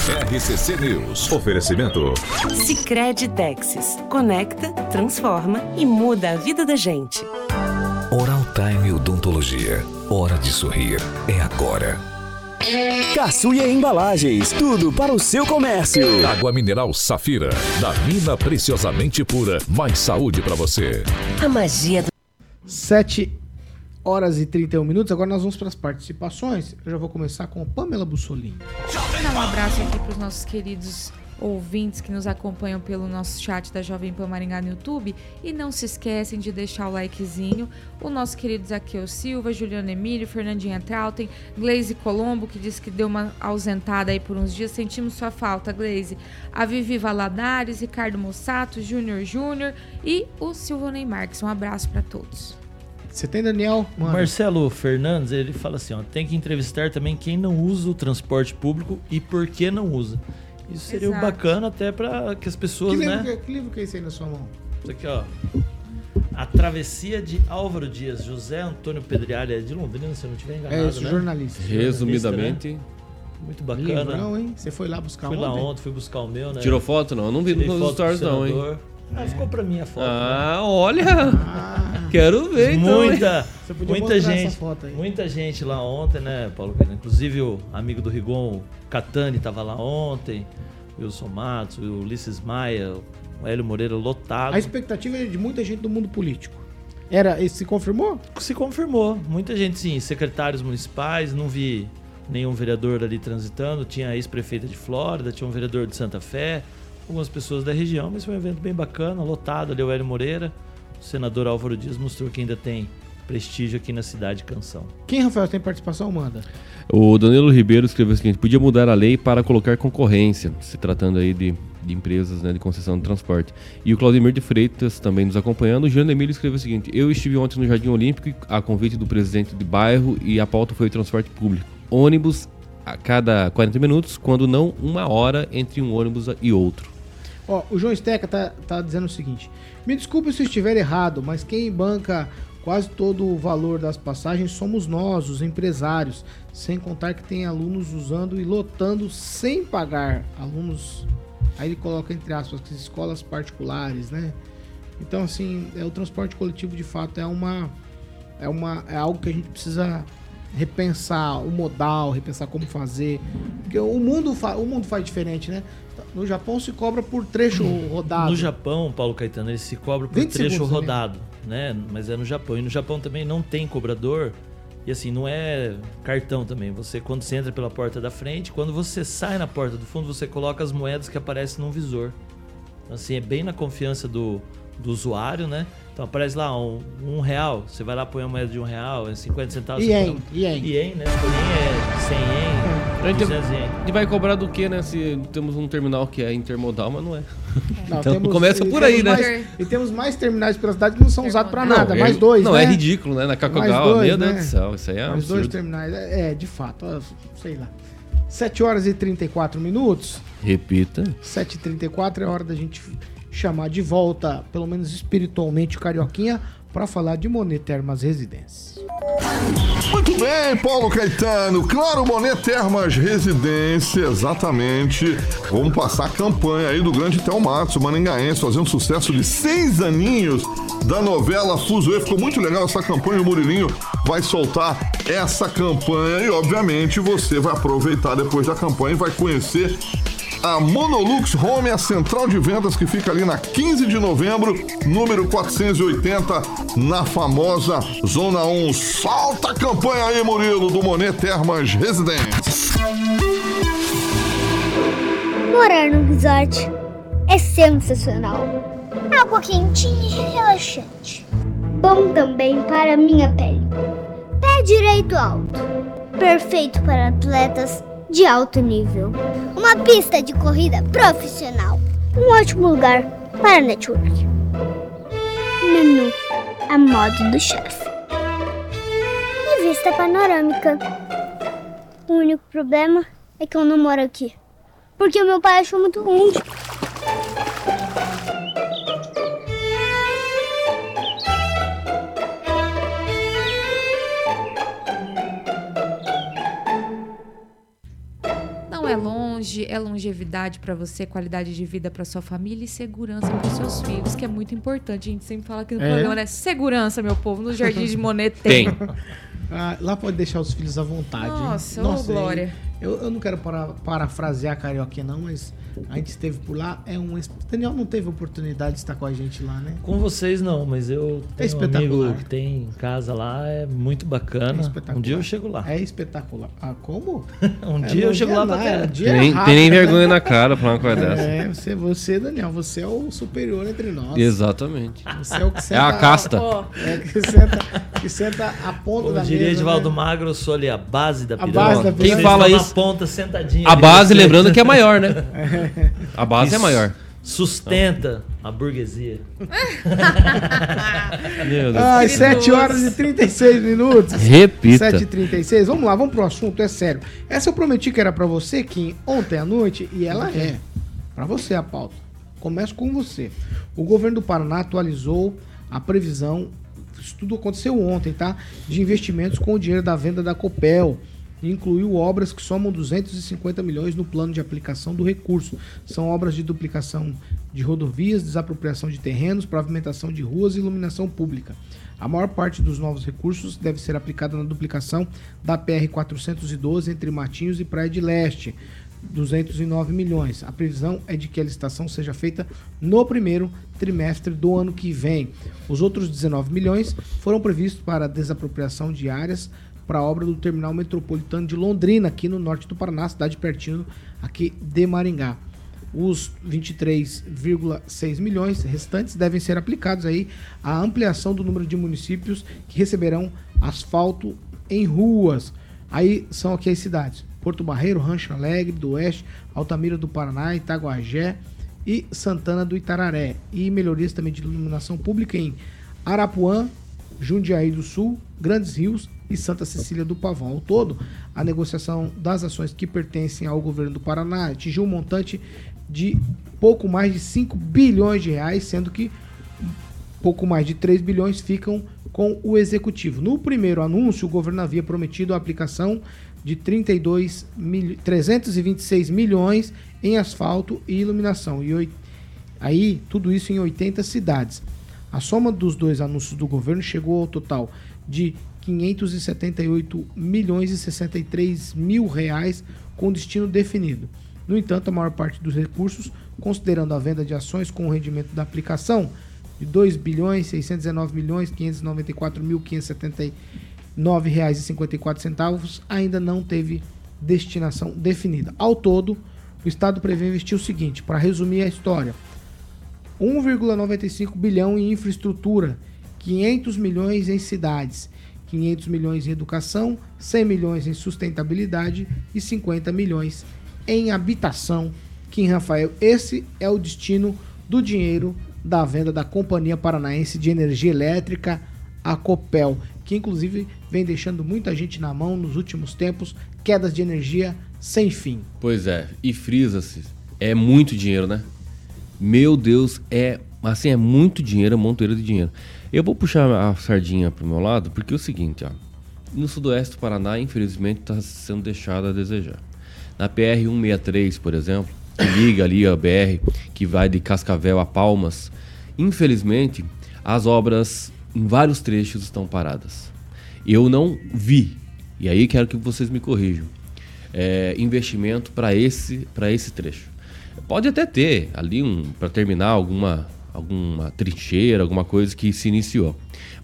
RCC News. Oferecimento. Sicredi Texas. Conecta, transforma e muda a vida da gente. Oral Time Odontologia. Hora de sorrir. É agora. Caçuia Embalagens, tudo para o seu comércio. Água mineral Safira. Da mina preciosamente pura. Mais saúde para você. A magia do 7 horas e 31 minutos. Agora nós vamos para as participações. Eu já vou começar com Pamela Bussolini. Um abraço aqui para os nossos queridos ouvintes que nos acompanham pelo nosso chat da Jovem Pan Maringá no YouTube. E não se esquecem de deixar o likezinho. O nosso querido Zaqueu Silva, Juliano Emílio, Fernandinha Trautem, Glaze Colombo, que disse que deu uma ausentada aí por uns dias. Sentimos sua falta, Glaze. A Vivi Valadares, Ricardo Mossato, Júnior Júnior e o Silvonei Marques. Um abraço para todos. Você tem, Daniel? O Mano. Marcelo Fernandes, ele fala assim, ó, tem que entrevistar também quem não usa o transporte público e por que não usa. Isso seria Exato. bacana até para que as Que pessoas, livro, né? que, que livro que é esse aí na sua mão? Isso aqui, ó. A Travessia de Álvaro Dias, José Antônio Pedrialha, é de Londrina, se eu não estiver enganado, É isso, né? jornalista. Resumidamente, muito bacana. Livrão, hein? Você foi lá buscar Fui lá ontem? fui buscar o meu, né? Tirou foto? Não, eu não vi Tirei nos stories não, hein? Ah, ficou pra mim a foto. né? Ah, olha! Quero ver então. muita, Você podia muita mostrar essa gente, foto aí. muita gente lá ontem, né, Paulo? Inclusive o amigo do Rigon, o Catani, tava lá ontem. Wilson Matos, o Ulisses Maia, o Hélio Moreira lotado. A expectativa é de muita gente do mundo político. Era, esse se confirmou? Se confirmou. Muita gente, sim. Secretários municipais, não vi nenhum vereador ali transitando. Tinha a ex-prefeita de Flórida, tinha um vereador de Santa Fé, algumas pessoas da região, mas foi um evento bem bacana, lotado ali o Hélio Moreira. O senador Álvaro Dias mostrou que ainda tem prestígio aqui na cidade de Canção. Quem, Rafael, tem participação? Manda. O Danilo Ribeiro escreveu o seguinte: podia mudar a lei para colocar concorrência, se tratando aí de, de empresas né, de concessão de transporte. E o Claudemir de Freitas também nos acompanhando. O Jean Emílio escreveu o seguinte: Eu estive ontem no Jardim Olímpico a convite do presidente de bairro e a pauta foi o transporte público. Ônibus a cada 40 minutos, quando não uma hora entre um ônibus e outro. Ó, o João Steca tá, tá dizendo o seguinte: Me desculpe se eu estiver errado, mas quem banca quase todo o valor das passagens somos nós, os empresários. Sem contar que tem alunos usando e lotando sem pagar. Alunos. Aí ele coloca entre aspas, que escolas particulares, né? Então, assim, é, o transporte coletivo de fato é uma. É, uma, é algo que a gente precisa repensar o modal, repensar como fazer. Porque o mundo, o mundo faz diferente, né? No Japão se cobra por trecho rodado. No Japão, Paulo Caetano, ele se cobra por 20 trecho segundos também. rodado, né? Mas é no Japão. E no Japão também não tem cobrador. E assim, não é cartão também. Você, quando você entra pela porta da frente, quando você sai na porta do fundo, você coloca as moedas que aparecem num visor. Então, assim, é bem na confiança do, do usuário, né? Então aparece lá um, um real, você vai lá põe a moeda de um real, é 50 centavos. Ien, põe- ien. Ien, né? Ien é 100 ien, 200 ien. E vai cobrar do que, né? Se temos um terminal que é intermodal, mas não é. Não, Então temos- começa e por aí, né? mais- e temos mais terminais pela cidade que não são usados pra Não, nada. é- mais dois, Não, né? é ridículo, né? Na Cacogal, dois, meu Deus né? do céu, isso aí é Mais dois absurdo. terminais. É, é, de fato, ó, sei lá. 7 horas e 34 minutos. Repita. 7h34 é hora da gente chamar de volta, pelo menos espiritualmente, o Carioquinha pra falar de Monet Termas Residências. Muito bem, Paulo Caetano. Claro, Monet Termas Residência, exatamente. Vamos passar a campanha aí do grande Théo Matos, o Maningaense, fazendo sucesso de seis aninhos da novela Fuzuê. Ficou muito legal essa campanha. O Murilinho vai soltar essa campanha e, obviamente, você vai aproveitar depois da campanha e vai conhecer a Monolux Home, a central de vendas que fica ali na 15 de novembro, número 480, na famosa Zona 1. Solta a campanha aí, Murilo, do Monet Termas Residências. Morar no resort é sensacional. Água quentinha e relaxante. Bom também para minha pele. Pé direito alto. Perfeito para atletas de alto nível. Uma pista de corrida profissional. Um ótimo lugar para network. Menu a modo do chefe. E vista panorâmica. O único problema é que eu não moro aqui. Porque o meu pai achou muito ruim. É longe, é longevidade pra você, qualidade de vida pra sua família e segurança para seus filhos, que é muito importante. A gente sempre fala aqui no É. programa, né? Segurança, meu povo, no Jardim de Monet tem. [laughs] Ah, lá pode deixar os filhos à vontade. hein? Nossa, ô, Glória. Eu, eu não quero para, parafrasear a Carioquinha, não, mas a gente esteve por lá. É um. Daniel não teve oportunidade de estar com a gente lá, né? Com vocês não, mas eu É tenho um espetacular. amigo que tem casa lá, é muito bacana. É um dia eu chego lá. É espetacular. Ah, como? [laughs] Um É, dia eu chego lá dia pra lá, é ter. dia Tem nem, errado, tem nem vergonha na cara falar uma coisa dessa. É, você, você, Daniel, você é o superior entre nós. Exatamente. Você é o que É senta. a casta. [laughs] É, que senta, que senta a ponta Como da diria mesa. Edivaldo né? Magro, eu sou ali a base da A pirâmide. base da Quem fala isso? na ponta sentadinha. A base, lembrando que é maior, né? [laughs] A base é maior. Sustenta a burguesia. [laughs] Meu Deus. Às 7 horas e 36 minutos. Repita. 7h36. Vamos lá, vamos pro assunto, é sério. Essa eu prometi que era pra você, Kim, ontem à noite, e ela é. Pra você a pauta. Começo com você. O governo do Paraná atualizou a previsão, isso tudo aconteceu ontem, tá? De investimentos com o dinheiro da venda da Copel. Incluiu obras que somam 250 milhões no plano de aplicação do recurso. São obras de duplicação de rodovias, desapropriação de terrenos, pavimentação de ruas e iluminação pública. A maior parte dos novos recursos deve ser aplicada na duplicação da PR 412 entre Matinhos e Praia de Leste, 209 milhões. A previsão é de que a licitação seja feita no primeiro trimestre do ano que vem. Os outros 19 milhões foram previstos para desapropriação de áreas para a obra do terminal metropolitano de Londrina, aqui no norte do Paraná, cidade pertinho aqui de Maringá. Os 23,6 milhões restantes devem ser aplicados aí à ampliação do número de municípios que receberão asfalto em ruas. Aí são aqui as cidades: Porto Barreiro, Rancho Alegre do Oeste, Altamira do Paraná, Itaguajé e Santana do Itararé. E melhorias também de iluminação pública em Arapuã, Jundiaí do Sul, Grandes Rios e Santa Cecília do Pavão. Ao todo, a negociação das ações que pertencem ao governo do Paraná atingiu um montante de pouco mais de 5 bilhões de reais, sendo que pouco mais de 3 bilhões ficam com o executivo. No primeiro anúncio, o governo havia prometido a aplicação de 32 mil, 326 milhões em asfalto e iluminação. E aí, tudo isso em 80 cidades. A soma dos dois anúncios do governo chegou ao total de 578 milhões e 63 mil reais com destino definido. No entanto, a maior parte dos recursos, considerando a venda de ações com o rendimento da aplicação de 2 bilhões 619 milhões 594 mil 579 reais e 54 centavos, ainda não teve destinação definida. Ao todo, o Estado prevê investir o seguinte, para resumir a história: 1,95 bilhão em infraestrutura, 500 milhões em cidades, 500 milhões em educação, 100 milhões em sustentabilidade e 50 milhões em habitação. Kim Rafael, esse é o destino do dinheiro da venda da Companhia Paranaense de Energia Elétrica, a Copel, que inclusive vem deixando muita gente na mão nos últimos tempos, quedas de energia sem fim. Pois é, e frisa-se, é muito dinheiro, né? Meu Deus, é assim, é muito dinheiro, é monteiro de dinheiro. Eu vou puxar a sardinha pro meu lado, porque é o seguinte, ó. No sudoeste do Paraná, infelizmente, está sendo deixado a desejar. Na PR 163, por exemplo, que liga ali a BR, que vai de Cascavel a Palmas, infelizmente, as obras em vários trechos estão paradas. Eu não vi, e aí quero que vocês me corrijam, é, investimento para esse, esse trecho. Pode até ter ali um para terminar alguma alguma trincheira, alguma coisa que se iniciou.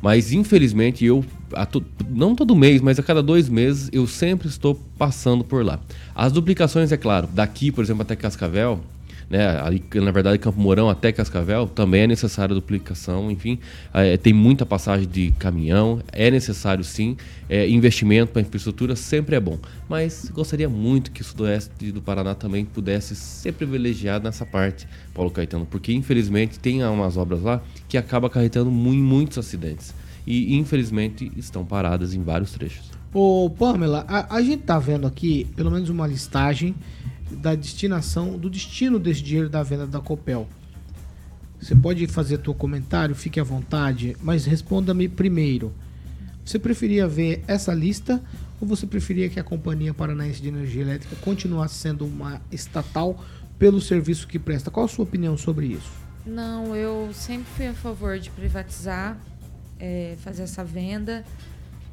Mas infelizmente eu to- não todo mês, mas a cada dois meses eu sempre estou passando por lá. As duplicações, é claro, daqui, por exemplo, até Cascavel, né, ali, na verdade Campo Mourão até Cascavel, também é necessária duplicação, enfim, é, tem muita passagem de caminhão, é necessário sim, é, investimento para infraestrutura sempre é bom, mas gostaria muito que o sudoeste do Paraná também pudesse ser privilegiado nessa parte, Paulo Caetano, porque infelizmente tem umas obras lá que acaba acarretando mu- muitos acidentes. E infelizmente estão paradas em vários trechos. Ô, Pamela, a, a gente tá vendo aqui pelo menos uma listagem da destinação, do destino desse dinheiro da venda da Copel. Você pode fazer teu comentário, fique à vontade, mas responda-me primeiro. Você preferia ver essa lista ou você preferia que a Companhia Paranaense de Energia Elétrica continuasse sendo uma estatal pelo serviço que presta? Qual a sua opinião sobre isso? Não, eu sempre fui a favor de privatizar, é, fazer essa venda.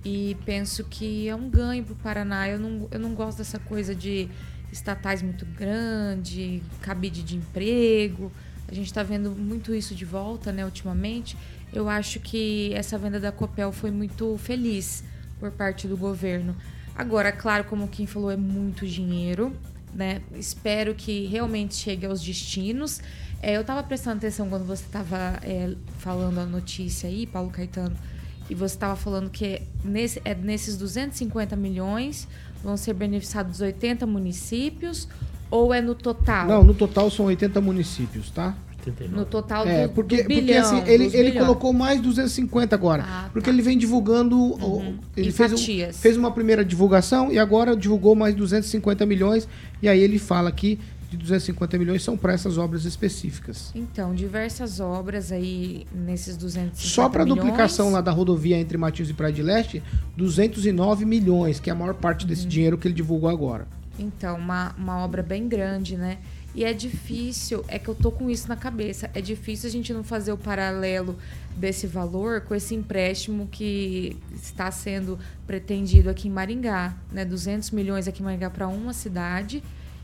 E penso que é um ganho para o Paraná. Eu não, eu não gosto dessa coisa de estatais muito grande, cabide de emprego. A gente está vendo muito isso de volta, né, ultimamente. Eu acho que essa venda da Copel foi muito feliz por parte do governo. Agora, claro, como quem falou, é muito dinheiro, né? Espero que realmente chegue aos destinos. É, eu estava prestando atenção quando você estava falando a notícia aí, Paulo Caetano, e você estava falando que nesse, é, nesses 250 milhões vão ser beneficiados 80 municípios ou é no total? Não, no total são 80 municípios, tá? No total É, do, porque, do porque bilhão, assim, ele, ele bilhões. colocou mais 250 agora. Ah, porque tá. ele vem divulgando. o- Ele Em fez, um- fatias. fez uma primeira divulgação e agora divulgou mais 250 milhões. E aí ele fala aqui de 250 milhões são para essas obras específicas. Então, diversas obras aí nesses 250 Só para milhões. duplicação lá da rodovia entre Matinhos e Praia de Leste, 209 milhões, que é a maior parte Uhum. desse dinheiro que ele divulgou agora. Então, uma, uma obra bem grande, né? E é difícil, é que eu tô com isso na cabeça, é difícil a gente não fazer o paralelo desse valor com esse empréstimo que está sendo pretendido aqui em Maringá, né? 200 milhões aqui em Maringá para uma cidade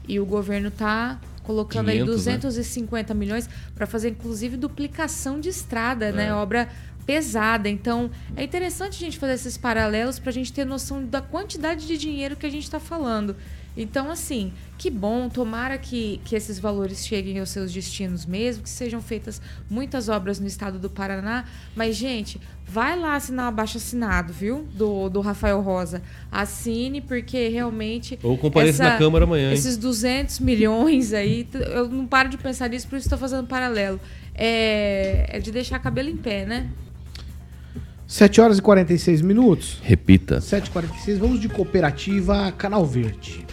e o governo tá colocando 500, aí né? 250 milhões para fazer inclusive duplicação de estrada, né? É. Obra pesada. Então, é interessante a gente fazer esses paralelos para a gente ter noção da quantidade de dinheiro que a gente está falando. Então, assim, que bom, tomara que, que esses valores cheguem aos seus destinos mesmo, que sejam feitas muitas obras no estado do Paraná. Mas, gente, vai lá assinar o abaixo assinado, viu? Do, do Rafael Rosa. Assine, porque realmente. Ou compareça na Câmara amanhã, hein? Esses 200 milhões aí, eu não paro de pensar nisso, por isso estou fazendo paralelo. É, é de deixar cabelo em pé, né? 7 horas e 46 minutos. Repita. 7h46, vamos de cooperativa Canal Verde.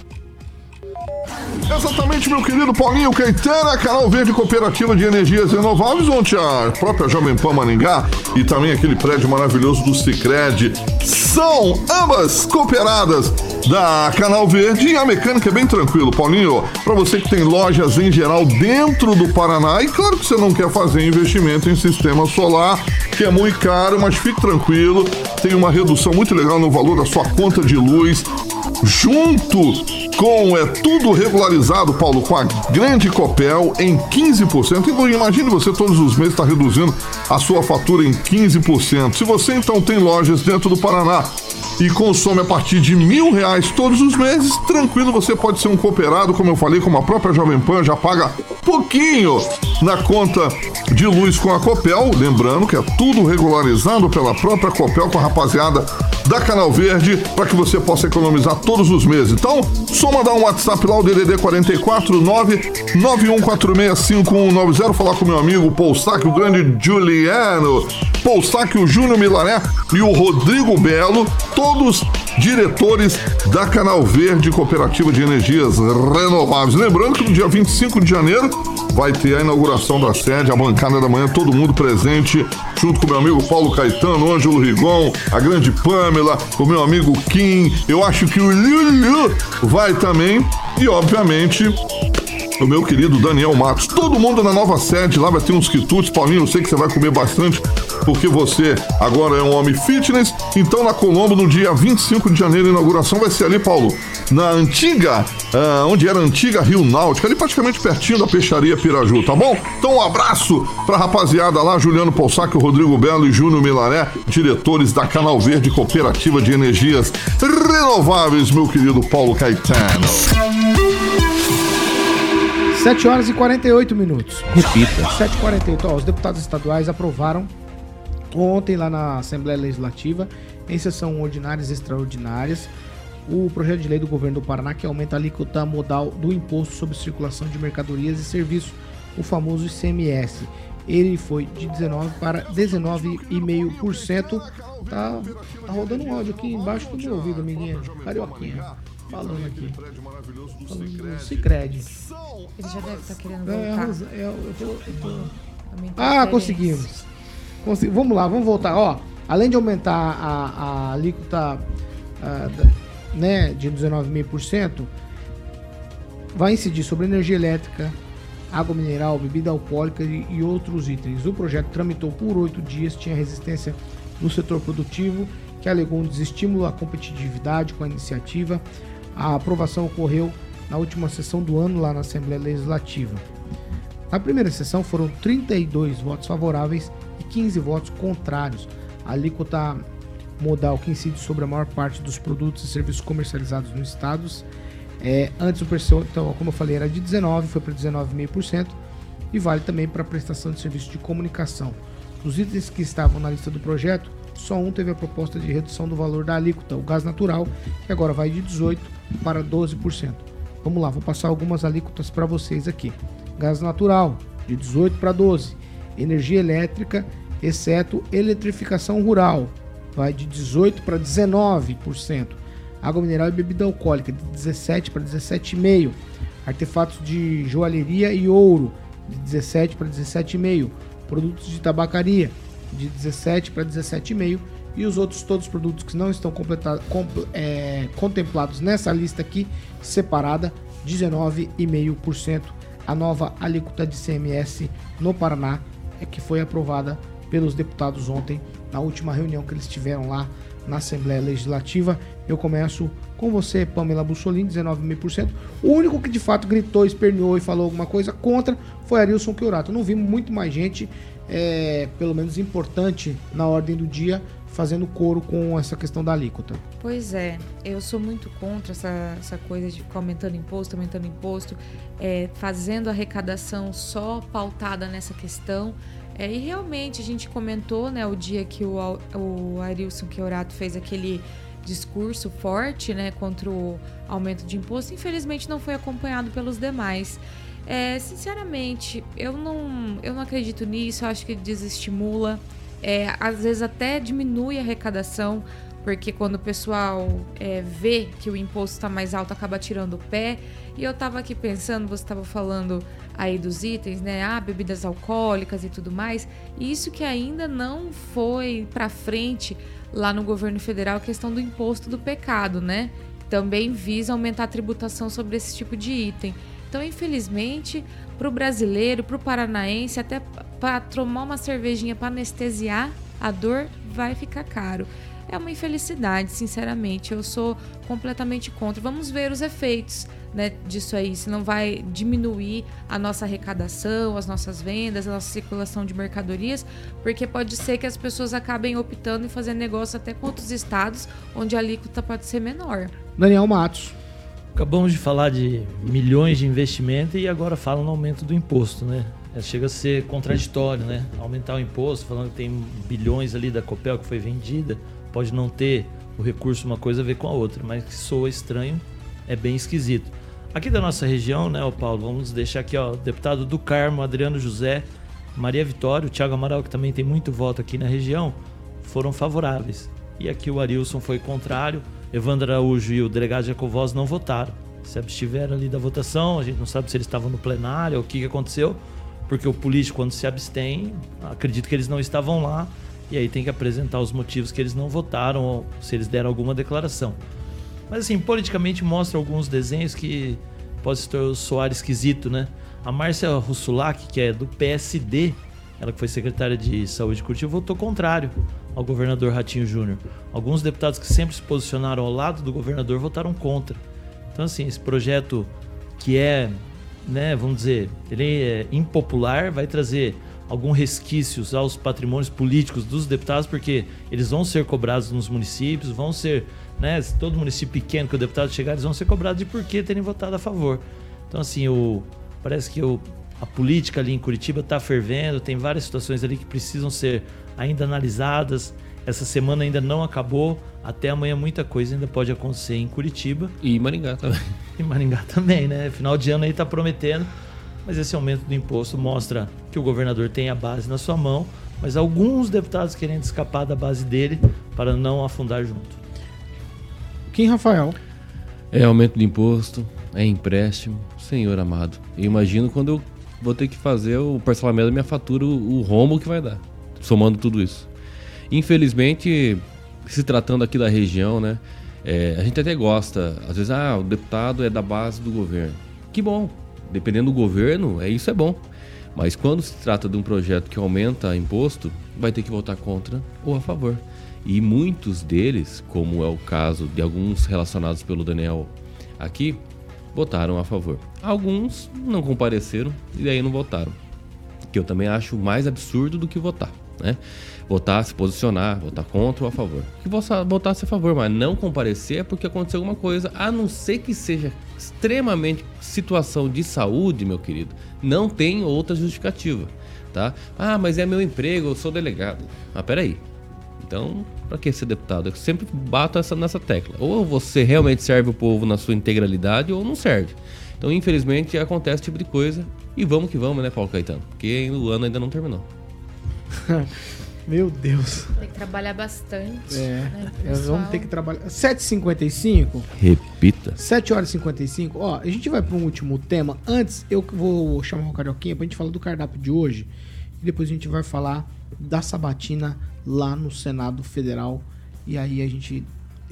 Exatamente, meu querido Paulinho Caetano, Canal Verde Cooperativa de Energias Renováveis, onde a própria Jovem Pan Maringá e também aquele prédio maravilhoso do Cicred são ambas cooperadas da Canal Verde e a mecânica é bem tranquilo, Paulinho. Para você que tem lojas em geral dentro do Paraná e claro que você não quer fazer investimento em sistema solar, que é muito caro, mas fique tranquilo, tem uma redução muito legal no valor da sua conta de luz junto com é tudo regularizado, Paulo, com a grande Copel em 15%. Então imagine você todos os meses está reduzindo a sua fatura em 15%. Se você então tem lojas dentro do Paraná e consome a partir de mil reais todos os meses, tranquilo, você pode ser um cooperado, como eu falei, como a própria Jovem Pan já paga pouquinho na conta de luz com a Copel. Lembrando que é tudo regularizado pela própria Copel com a rapaziada da Canal Verde para que você possa economizar todos os meses. Então, só mandar um WhatsApp lá, o DDD 44 991465190, falar com meu amigo Paul Sack, o grande Juliano, Paul Sack, o Júnior Milaré e o Rodrigo Belo, todos diretores da Canal Verde Cooperativa de Energias Renováveis. Lembrando que no dia 25 de janeiro vai ter a inauguração da sede, a bancada da manhã, todo mundo presente, junto com meu amigo Paulo Caetano, Ângelo Rigon, a grande Pamela, o meu amigo Kim, eu acho que o Lulu vai também, e obviamente o meu querido Daniel Matos. Todo mundo na nova sede, lá vai ter uns quitutes. Paulinho, eu sei que você vai comer bastante, porque você agora é um homem fitness. Então, na Colombo, no dia 25 de janeiro, a inauguração vai ser ali, Paulo, na antiga, ah, onde era a antiga Rio Náutica, ali praticamente pertinho da peixaria Piraju, tá bom? Então, um abraço pra rapaziada lá, Juliano Poussac, Rodrigo Belo e Júnior Milaré, diretores da Canal Verde Cooperativa de Energias Renováveis, meu querido Paulo Caetano. 7 horas e 48 minutos. Repita. 7h48. Ó, os deputados estaduais aprovaram ontem lá na Assembleia Legislativa, em sessão ordinárias e extraordinárias, o projeto de lei do governo do Paraná que aumenta a alíquota modal do imposto sobre circulação de mercadorias e serviços, o famoso ICMS. Ele foi de 19 para 19,5%. Tá, tá rodando um áudio aqui embaixo do meu ouvido, amiguinha. Carioquinha. Falando aqui. Falando do Cicred. Ele já deve estar querendo É, voltar. É, eu tô- eu tô- A minha Ah, conseguimos. Vamos lá, vamos voltar. Ó, além de aumentar a, a alíquota ah, da- né, de 19,5%, vai incidir sobre energia elétrica, água mineral, bebida alcoólica e, e outros itens. O projeto tramitou por oito dias, tinha resistência no setor produtivo, que alegou um desestímulo à competitividade com a iniciativa. A aprovação ocorreu na última sessão do ano lá na Assembleia Legislativa. Na primeira sessão foram 32 votos favoráveis 15 votos contrários. A alíquota modal que incide sobre a maior parte dos produtos e serviços comercializados nos estados. É, antes o preço, então, como eu falei, era de 19, foi para 19,5% e vale também para a prestação de serviço de comunicação. Dos itens que estavam na lista do projeto, só um teve a proposta de redução do valor da alíquota, o gás natural, que agora vai de 18 para 12%. Vamos lá, vou passar algumas alíquotas para vocês aqui. Gás natural, de 18 para 12. Energia elétrica, exceto eletrificação rural, vai de 18 para 19%. Água mineral e bebida alcoólica, de 17 para 17,5%. Artefatos de joalheria e ouro, de 17 para 17,5. Produtos de tabacaria, de 17 para 17,5. E os outros todos os produtos que não estão é, contemplados nessa lista aqui, separada, 19,5%. A nova alíquota de CMS no Paraná é que foi aprovada pelos deputados ontem, na última reunião que eles tiveram lá na Assembleia Legislativa. Eu começo com você, Pamela Bussolini, 19,5%. O único que de fato gritou, esperneou e falou alguma coisa contra foi Arilson Chiorato. Não vimos muito mais gente, é, pelo menos importante, na ordem do dia, fazendo coro com essa questão da alíquota. Pois é, eu sou muito contra essa, essa coisa de ficar aumentando imposto, aumentando imposto, é, fazendo arrecadação só pautada nessa questão. É, e realmente a gente comentou, né, o dia que o, o Arilson Chiorato fez aquele discurso forte, né, contra o aumento de imposto, infelizmente não foi acompanhado pelos demais. É, sinceramente, eu não, eu não acredito nisso, acho que desestimula. É, às vezes até diminui a arrecadação, porque quando o pessoal é, vê que o imposto está mais alto, acaba tirando o pé. E eu tava aqui pensando, você estava falando aí dos itens, né? Ah, bebidas alcoólicas e tudo mais. E isso que ainda não foi para frente lá no governo federal, a questão do imposto do pecado, né? Também visa aumentar a tributação sobre esse tipo de item. Então, infelizmente, para o brasileiro, para o paranaense, até para tomar uma cervejinha para anestesiar a dor, vai ficar caro. É uma infelicidade, sinceramente. Eu sou completamente contra. Vamos ver os efeitos né, disso aí, se não vai diminuir a nossa arrecadação, as nossas vendas, a nossa circulação de mercadorias, porque pode ser que as pessoas acabem optando em fazer negócio até com outros estados onde a alíquota pode ser menor. Daniel Matos. Acabamos de falar de milhões de investimento e agora falam no aumento do imposto, né? É, Chega a ser contraditório, né? Aumentar o imposto, falando que tem bilhões ali da Copel que foi vendida, pode não ter o recurso uma coisa a ver com a outra, mas que soa estranho, é bem esquisito. Aqui da nossa região, né, Paulo, vamos deixar aqui, ó, deputado do Carmo, Adriano José, Maria Vitória, o Thiago Amaral, que também tem muito voto aqui na região, foram favoráveis. E aqui o Arilson foi contrário, Evandro Araújo e o delegado Jacovós não votaram. Se abstiveram ali da votação, a gente não sabe se eles estavam no plenário o que, que aconteceu, porque o político, quando se abstém, acredito que eles não estavam lá, e aí tem que apresentar os motivos que eles não votaram, ou se eles deram alguma declaração. Mas assim, politicamente mostra alguns desenhos que pode soar esquisito, né? A Márcia Russulac, que é do PSD, ela que foi secretária de Saúde de Curitiba, votou contrário ao governador Ratinho Júnior. Alguns deputados que sempre se posicionaram ao lado do governador votaram contra. Então assim, esse projeto que é, né, vamos dizer, ele é impopular, vai trazer algum resquícios aos patrimônios políticos dos deputados, porque eles vão ser cobrados nos municípios, vão ser, né, se todo município pequeno que o deputado chegar, eles vão ser cobrados de por que terem votado a favor. Então assim, o parece que o, a política ali em Curitiba está fervendo, tem várias situações ali que precisam ser ainda analisadas. Essa semana ainda não acabou, até amanhã muita coisa ainda pode acontecer em Curitiba. E em Maringá também. E Maringá também, né? Final de ano aí tá prometendo. Mas esse aumento do imposto mostra que o governador tem a base na sua mão, mas alguns deputados querendo escapar da base dele para não afundar junto. Kim Rafael. É aumento de imposto, é empréstimo, senhor amado. Eu imagino quando eu vou ter que fazer o parcelamento da minha fatura, o, o rombo que vai dar, somando tudo isso. Infelizmente, se tratando aqui da região, né? é, a gente até gosta, às vezes, ah, o deputado é da base do governo. Que bom, dependendo do governo, é isso é bom. Mas quando se trata de um projeto que aumenta imposto, vai ter que votar contra ou a favor. E muitos deles, como é o caso de alguns relacionados pelo Daniel aqui, votaram a favor. Alguns não compareceram e daí não votaram. Que eu também acho mais absurdo do que votar, né? Votar, se posicionar, votar contra ou a favor. Que votasse a favor, mas não comparecer é porque aconteceu alguma coisa, a não ser que seja extremamente situação de saúde, meu querido. Não tem outra justificativa, tá? Ah, mas é meu emprego, eu sou delegado. Ah, peraí. Então, para que ser deputado? Eu sempre bato essa, nessa tecla. Ou você realmente serve o povo na sua integralidade ou não serve. Então, infelizmente, acontece esse tipo de coisa. E vamos que vamos, né, Paulo Caetano? Porque o ano ainda não terminou. [laughs] Meu Deus. Tem que trabalhar bastante. É. né, vamos ter que trabalhar. 7h55. Repita. 7 horas e 55. Ó, a gente vai para um último tema. Antes, eu vou chamar o Carioquinha pra gente falar do cardápio de hoje. E depois a gente vai falar da sabatina lá no Senado Federal. E aí a gente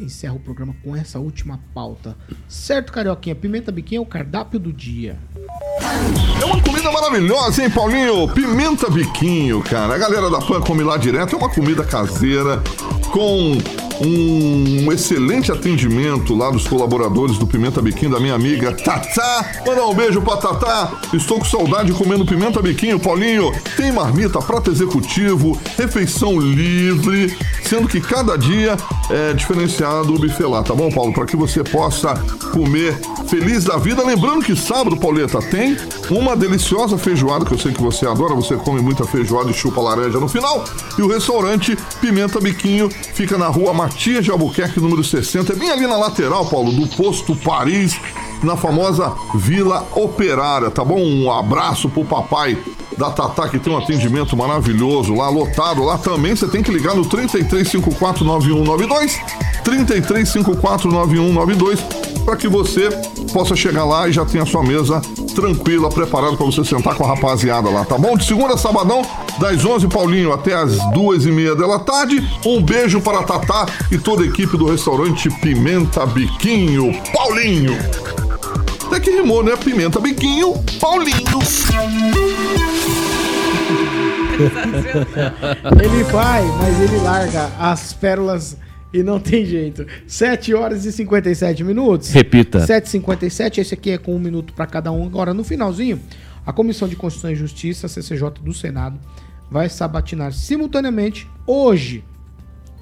encerra o programa com essa última pauta. Certo, Carioquinha? Pimenta biquinha é o cardápio do dia. É uma comida maravilhosa, hein, Paulinho? Pimenta biquinho, cara. A galera da PAN come lá direto. É uma comida caseira com um excelente atendimento lá dos colaboradores do Pimenta Biquinho, da minha amiga Tatá. Mandar um beijo pra Tatá. Estou com saudade comendo Pimenta Biquinho, Paulinho. Tem marmita, prato executivo, refeição livre, sendo que cada dia é diferenciado o buffet lá, tá bom, Paulo? Para que você possa comer feliz da vida. Lembrando que sábado, Pauleta, tem uma deliciosa feijoada, que eu sei que você adora, você come muita feijoada e chupa laranja no final. E o restaurante Pimenta Biquinho fica na rua Matias de Albuquerque, número 60. É bem ali na lateral, Paulo, do posto Paris, na famosa Vila Operária, tá bom? Um abraço pro papai da Tatá, que tem um atendimento maravilhoso lá, lotado. Lá também você tem que ligar no 33549192, 33549192, para que você possa chegar lá e já tenha a sua mesa tranquila, preparada para você sentar com a rapaziada lá, tá bom? De segunda a sabadão, das 11, Paulinho, até as duas e meia da tarde. Um beijo para Tatá e toda a equipe do restaurante Pimenta Biquinho. Paulinho! Até que rimou, né? Pimenta Biquinho, Paulinho. Ele vai, mas ele larga as pérolas e não tem jeito. 7 horas e 57 minutos. Repita. 7h57, esse aqui é com um minuto para cada um. Agora, no finalzinho, a Comissão de Constituição e Justiça, CCJ do Senado, vai sabatinar simultaneamente, hoje,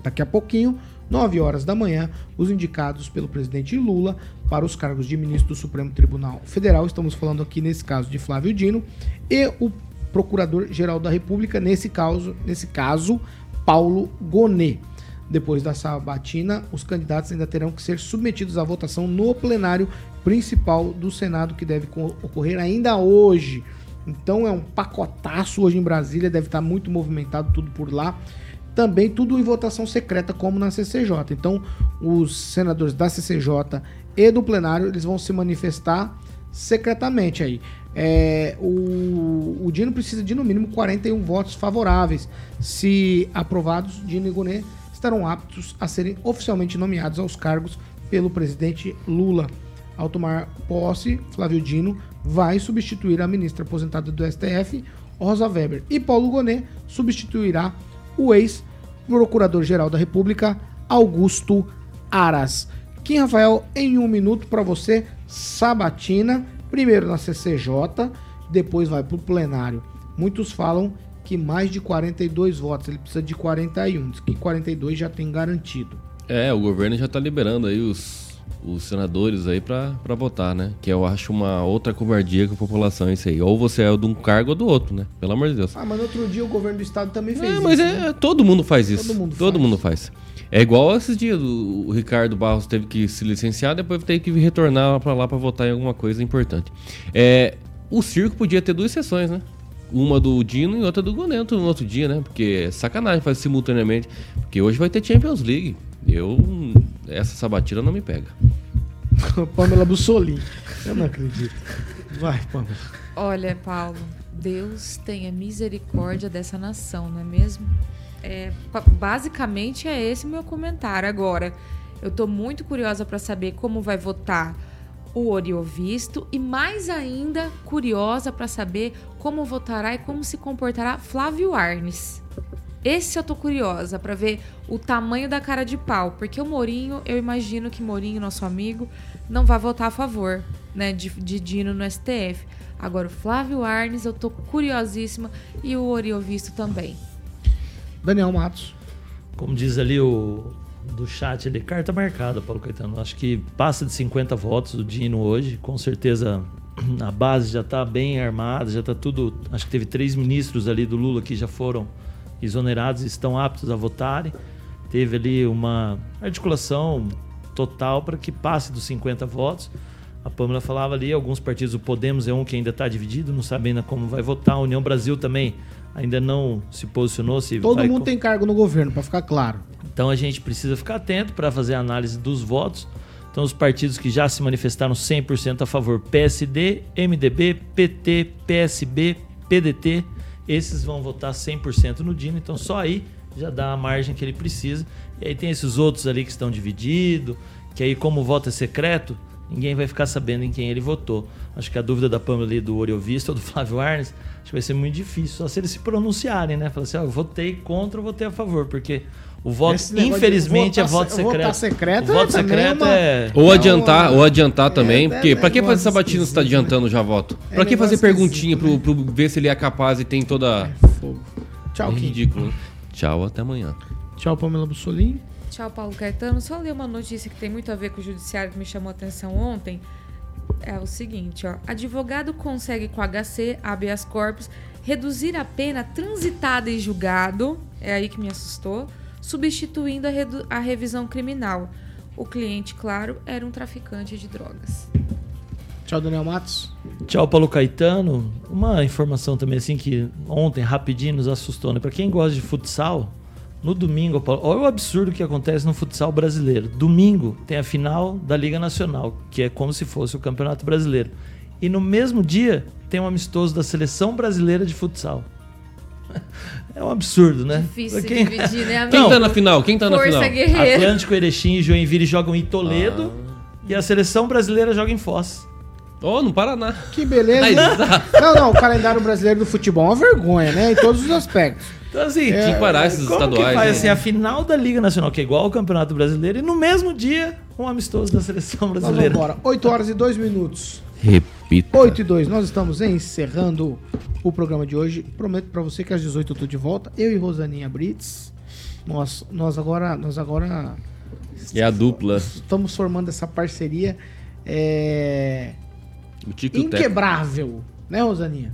daqui a pouquinho, 9 horas da manhã, os indicados pelo presidente Lula para os cargos de ministro do Supremo Tribunal Federal. Estamos falando aqui, nesse caso, de Flávio Dino e o Procurador-Geral da República, nesse caso, nesse caso, Paulo Gonet. Depois da sabatina, os candidatos ainda terão que ser submetidos à votação no plenário principal do Senado, que deve co- ocorrer ainda hoje. Então é um pacotaço hoje em Brasília, deve estar muito movimentado tudo por lá. Também tudo em votação secreta, como na CCJ. Então, os senadores da CCJ e do plenário, eles vão se manifestar secretamente aí. É, o, o Dino precisa de no mínimo 41 votos favoráveis. Se aprovados, Dino e Gonet estarão aptos a serem oficialmente nomeados aos cargos pelo presidente Lula. Ao tomar posse, Flávio Dino vai substituir a ministra aposentada do STF, Rosa Weber, e Paulo Gonet substituirá o ex-procurador-geral da República, Augusto Aras. Kim Rafael, em um minuto para você, sabatina, primeiro na CCJ, depois vai para o plenário. Muitos falam que mais de 42 votos, ele precisa de 41, diz que 42 já tem garantido. É, o governo já tá liberando aí os, os senadores aí pra, pra votar, né? Que eu acho uma outra covardia com a população isso aí. Ou você é de um cargo ou do outro, né? Pelo amor de Deus. Ah, mas no outro dia o governo do estado também fez É, isso. mas né? é, todo mundo faz isso. Todo mundo todo faz. mundo faz. É igual esses dias, o, Ricardo Barros teve que se licenciar, depois teve que retornar pra lá pra votar em alguma coisa importante. É, o circo podia ter duas sessões, né? Uma do Dino e outra do Gonento no outro dia, né? Porque é sacanagem fazer simultaneamente. Porque hoje vai ter Champions League. Eu. Essa sabatina não me pega. [laughs] Pamela Bussolini. Eu não acredito. Vai, Pamela. Olha, Paulo, Deus tenha misericórdia dessa nação, não é mesmo? É, basicamente é esse o meu comentário. Agora, eu tô muito curiosa para saber como vai votar o Oriovisto e mais ainda curiosa para saber como votará e como se comportará Flávio Arnes. Esse eu tô curiosa para ver o tamanho da cara de pau, porque o Morinho, eu imagino que Morinho, nosso amigo, não vai votar a favor, né, de, de Dino no STF. Agora o Flávio Arnes, eu tô curiosíssima e o Oriovisto também. Daniel Matos. Como diz ali o do chat ali, carta marcada, Paulo Caetano. Acho que passa de 50 votos o Dino hoje. Com certeza [clears throat] a base já está bem armada, já está tudo. Acho que teve três ministros ali do Lula que já foram exonerados e estão aptos a votarem. Teve ali uma articulação total para que passe dos 50 votos. A Pâmela falava ali, alguns partidos, o Podemos é um que ainda está dividido, não sabe ainda como vai votar. A União Brasil também ainda não se posicionou. Se Todo vai mundo tem cargo no governo, pra ficar claro. Então a gente precisa ficar atento para fazer a análise dos votos. Então os partidos que já se manifestaram 100% a favor, PSD, MDB, PT, PSB, PDT, esses vão votar 100% no Dino. Então só aí já dá a margem que ele precisa. E aí tem esses outros ali que estão divididos, que aí como o voto é secreto, ninguém vai ficar sabendo em quem ele votou. Acho que a dúvida da Pâmela ali do Oriovista ou do [laughs] Flávio Arnes, acho que vai ser muito difícil, só se eles se pronunciarem, né? Falar assim, ó, eu votei contra, eu votei a favor, porque o voto, infelizmente, é voto se- secreto. votar secreto o voto é secreto uma- é... Ou Não, adiantar, é- ou adiantar também, é, porque é pra que fazer sabatina se tá esquisito, adiantando já voto? É Pra que fazer perguntinha pro, esquisito, pro ver se ele é capaz e tem toda. Fogo. Tchau, É Kim. ridículo. né? Tchau, até amanhã. Tchau, Pamela Bussolini. Tchau, Paulo Caetano. Só ler uma notícia que tem muito a ver com o judiciário que me chamou a atenção ontem. É o seguinte, ó. Advogado consegue com HC, habeas corpus, reduzir a pena transitada em julgado, é aí que me assustou, substituindo a, a revisão criminal. O cliente, claro, era um traficante de drogas. Tchau, Daniel Matos. Tchau, Paulo Caetano. Uma informação também assim que ontem, rapidinho, nos assustou, né? Pra quem gosta de futsal, no domingo, Paulo, olha o absurdo que acontece no futsal brasileiro. Domingo tem a final da Liga Nacional, que é como se fosse o Campeonato Brasileiro. E no mesmo dia tem um amistoso da Seleção Brasileira de Futsal. [laughs] É um absurdo, né? Difícil quem- dividir, né, [laughs] amigo? Quem tá na final? Quem tá na Força final? guerreira. Atlântico, Erechim e Joinville jogam em Toledo e a Seleção Brasileira joga em Foz. Oh, no Paraná. Que beleza. Não, não, o calendário brasileiro do futebol é uma vergonha, né? Em todos os aspectos. Então, assim, É, Tinha que parar esses como estaduais. que faz né? assim, a final da Liga Nacional, que é igual ao Campeonato Brasileiro, e no mesmo dia, um amistoso da Seleção Nós vamos Brasileira. embora. 8 horas e 2 minutos. Repita. 8 e 2. Nós estamos encerrando o programa de hoje. Prometo pra você que às 18 eu tô de volta. Eu e Rosaninha Brits. Nós, nós agora, nós agora É a dupla. estamos formando essa parceria é, inquebrável, né, Rosaninha?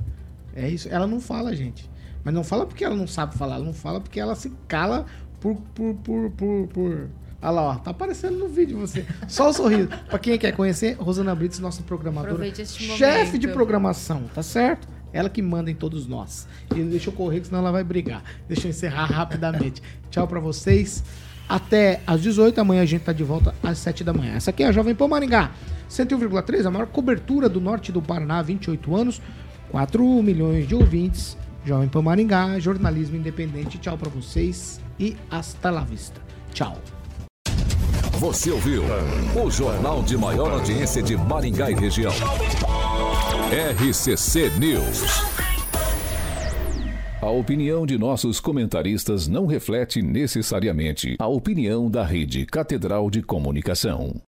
É isso. Ela não fala, gente. Mas não fala porque ela não sabe falar. Ela não fala porque ela se cala por. por, por, por, por... Olha lá, ó. Tá aparecendo no vídeo você. Só o sorriso. pra quem quer conhecer, Rosana Brits, nossa programadora. Chefe de programação, tá certo? Ela que manda em todos nós. E deixa eu correr, senão ela vai brigar. Deixa eu encerrar rapidamente. Tchau pra vocês. Até às 18 amanhã a gente tá de volta às 7 da manhã. Essa aqui é a Jovem Pan Maringá. 101,3, a maior cobertura do norte do Paraná, 28 anos, 4 milhões de ouvintes. Jovem Pan Maringá, jornalismo independente. Tchau pra vocês e hasta la vista. Tchau. Você ouviu o jornal de maior audiência de Maringá e região. RCC News. A opinião de nossos comentaristas não reflete necessariamente a opinião da Rede Catedral de Comunicação.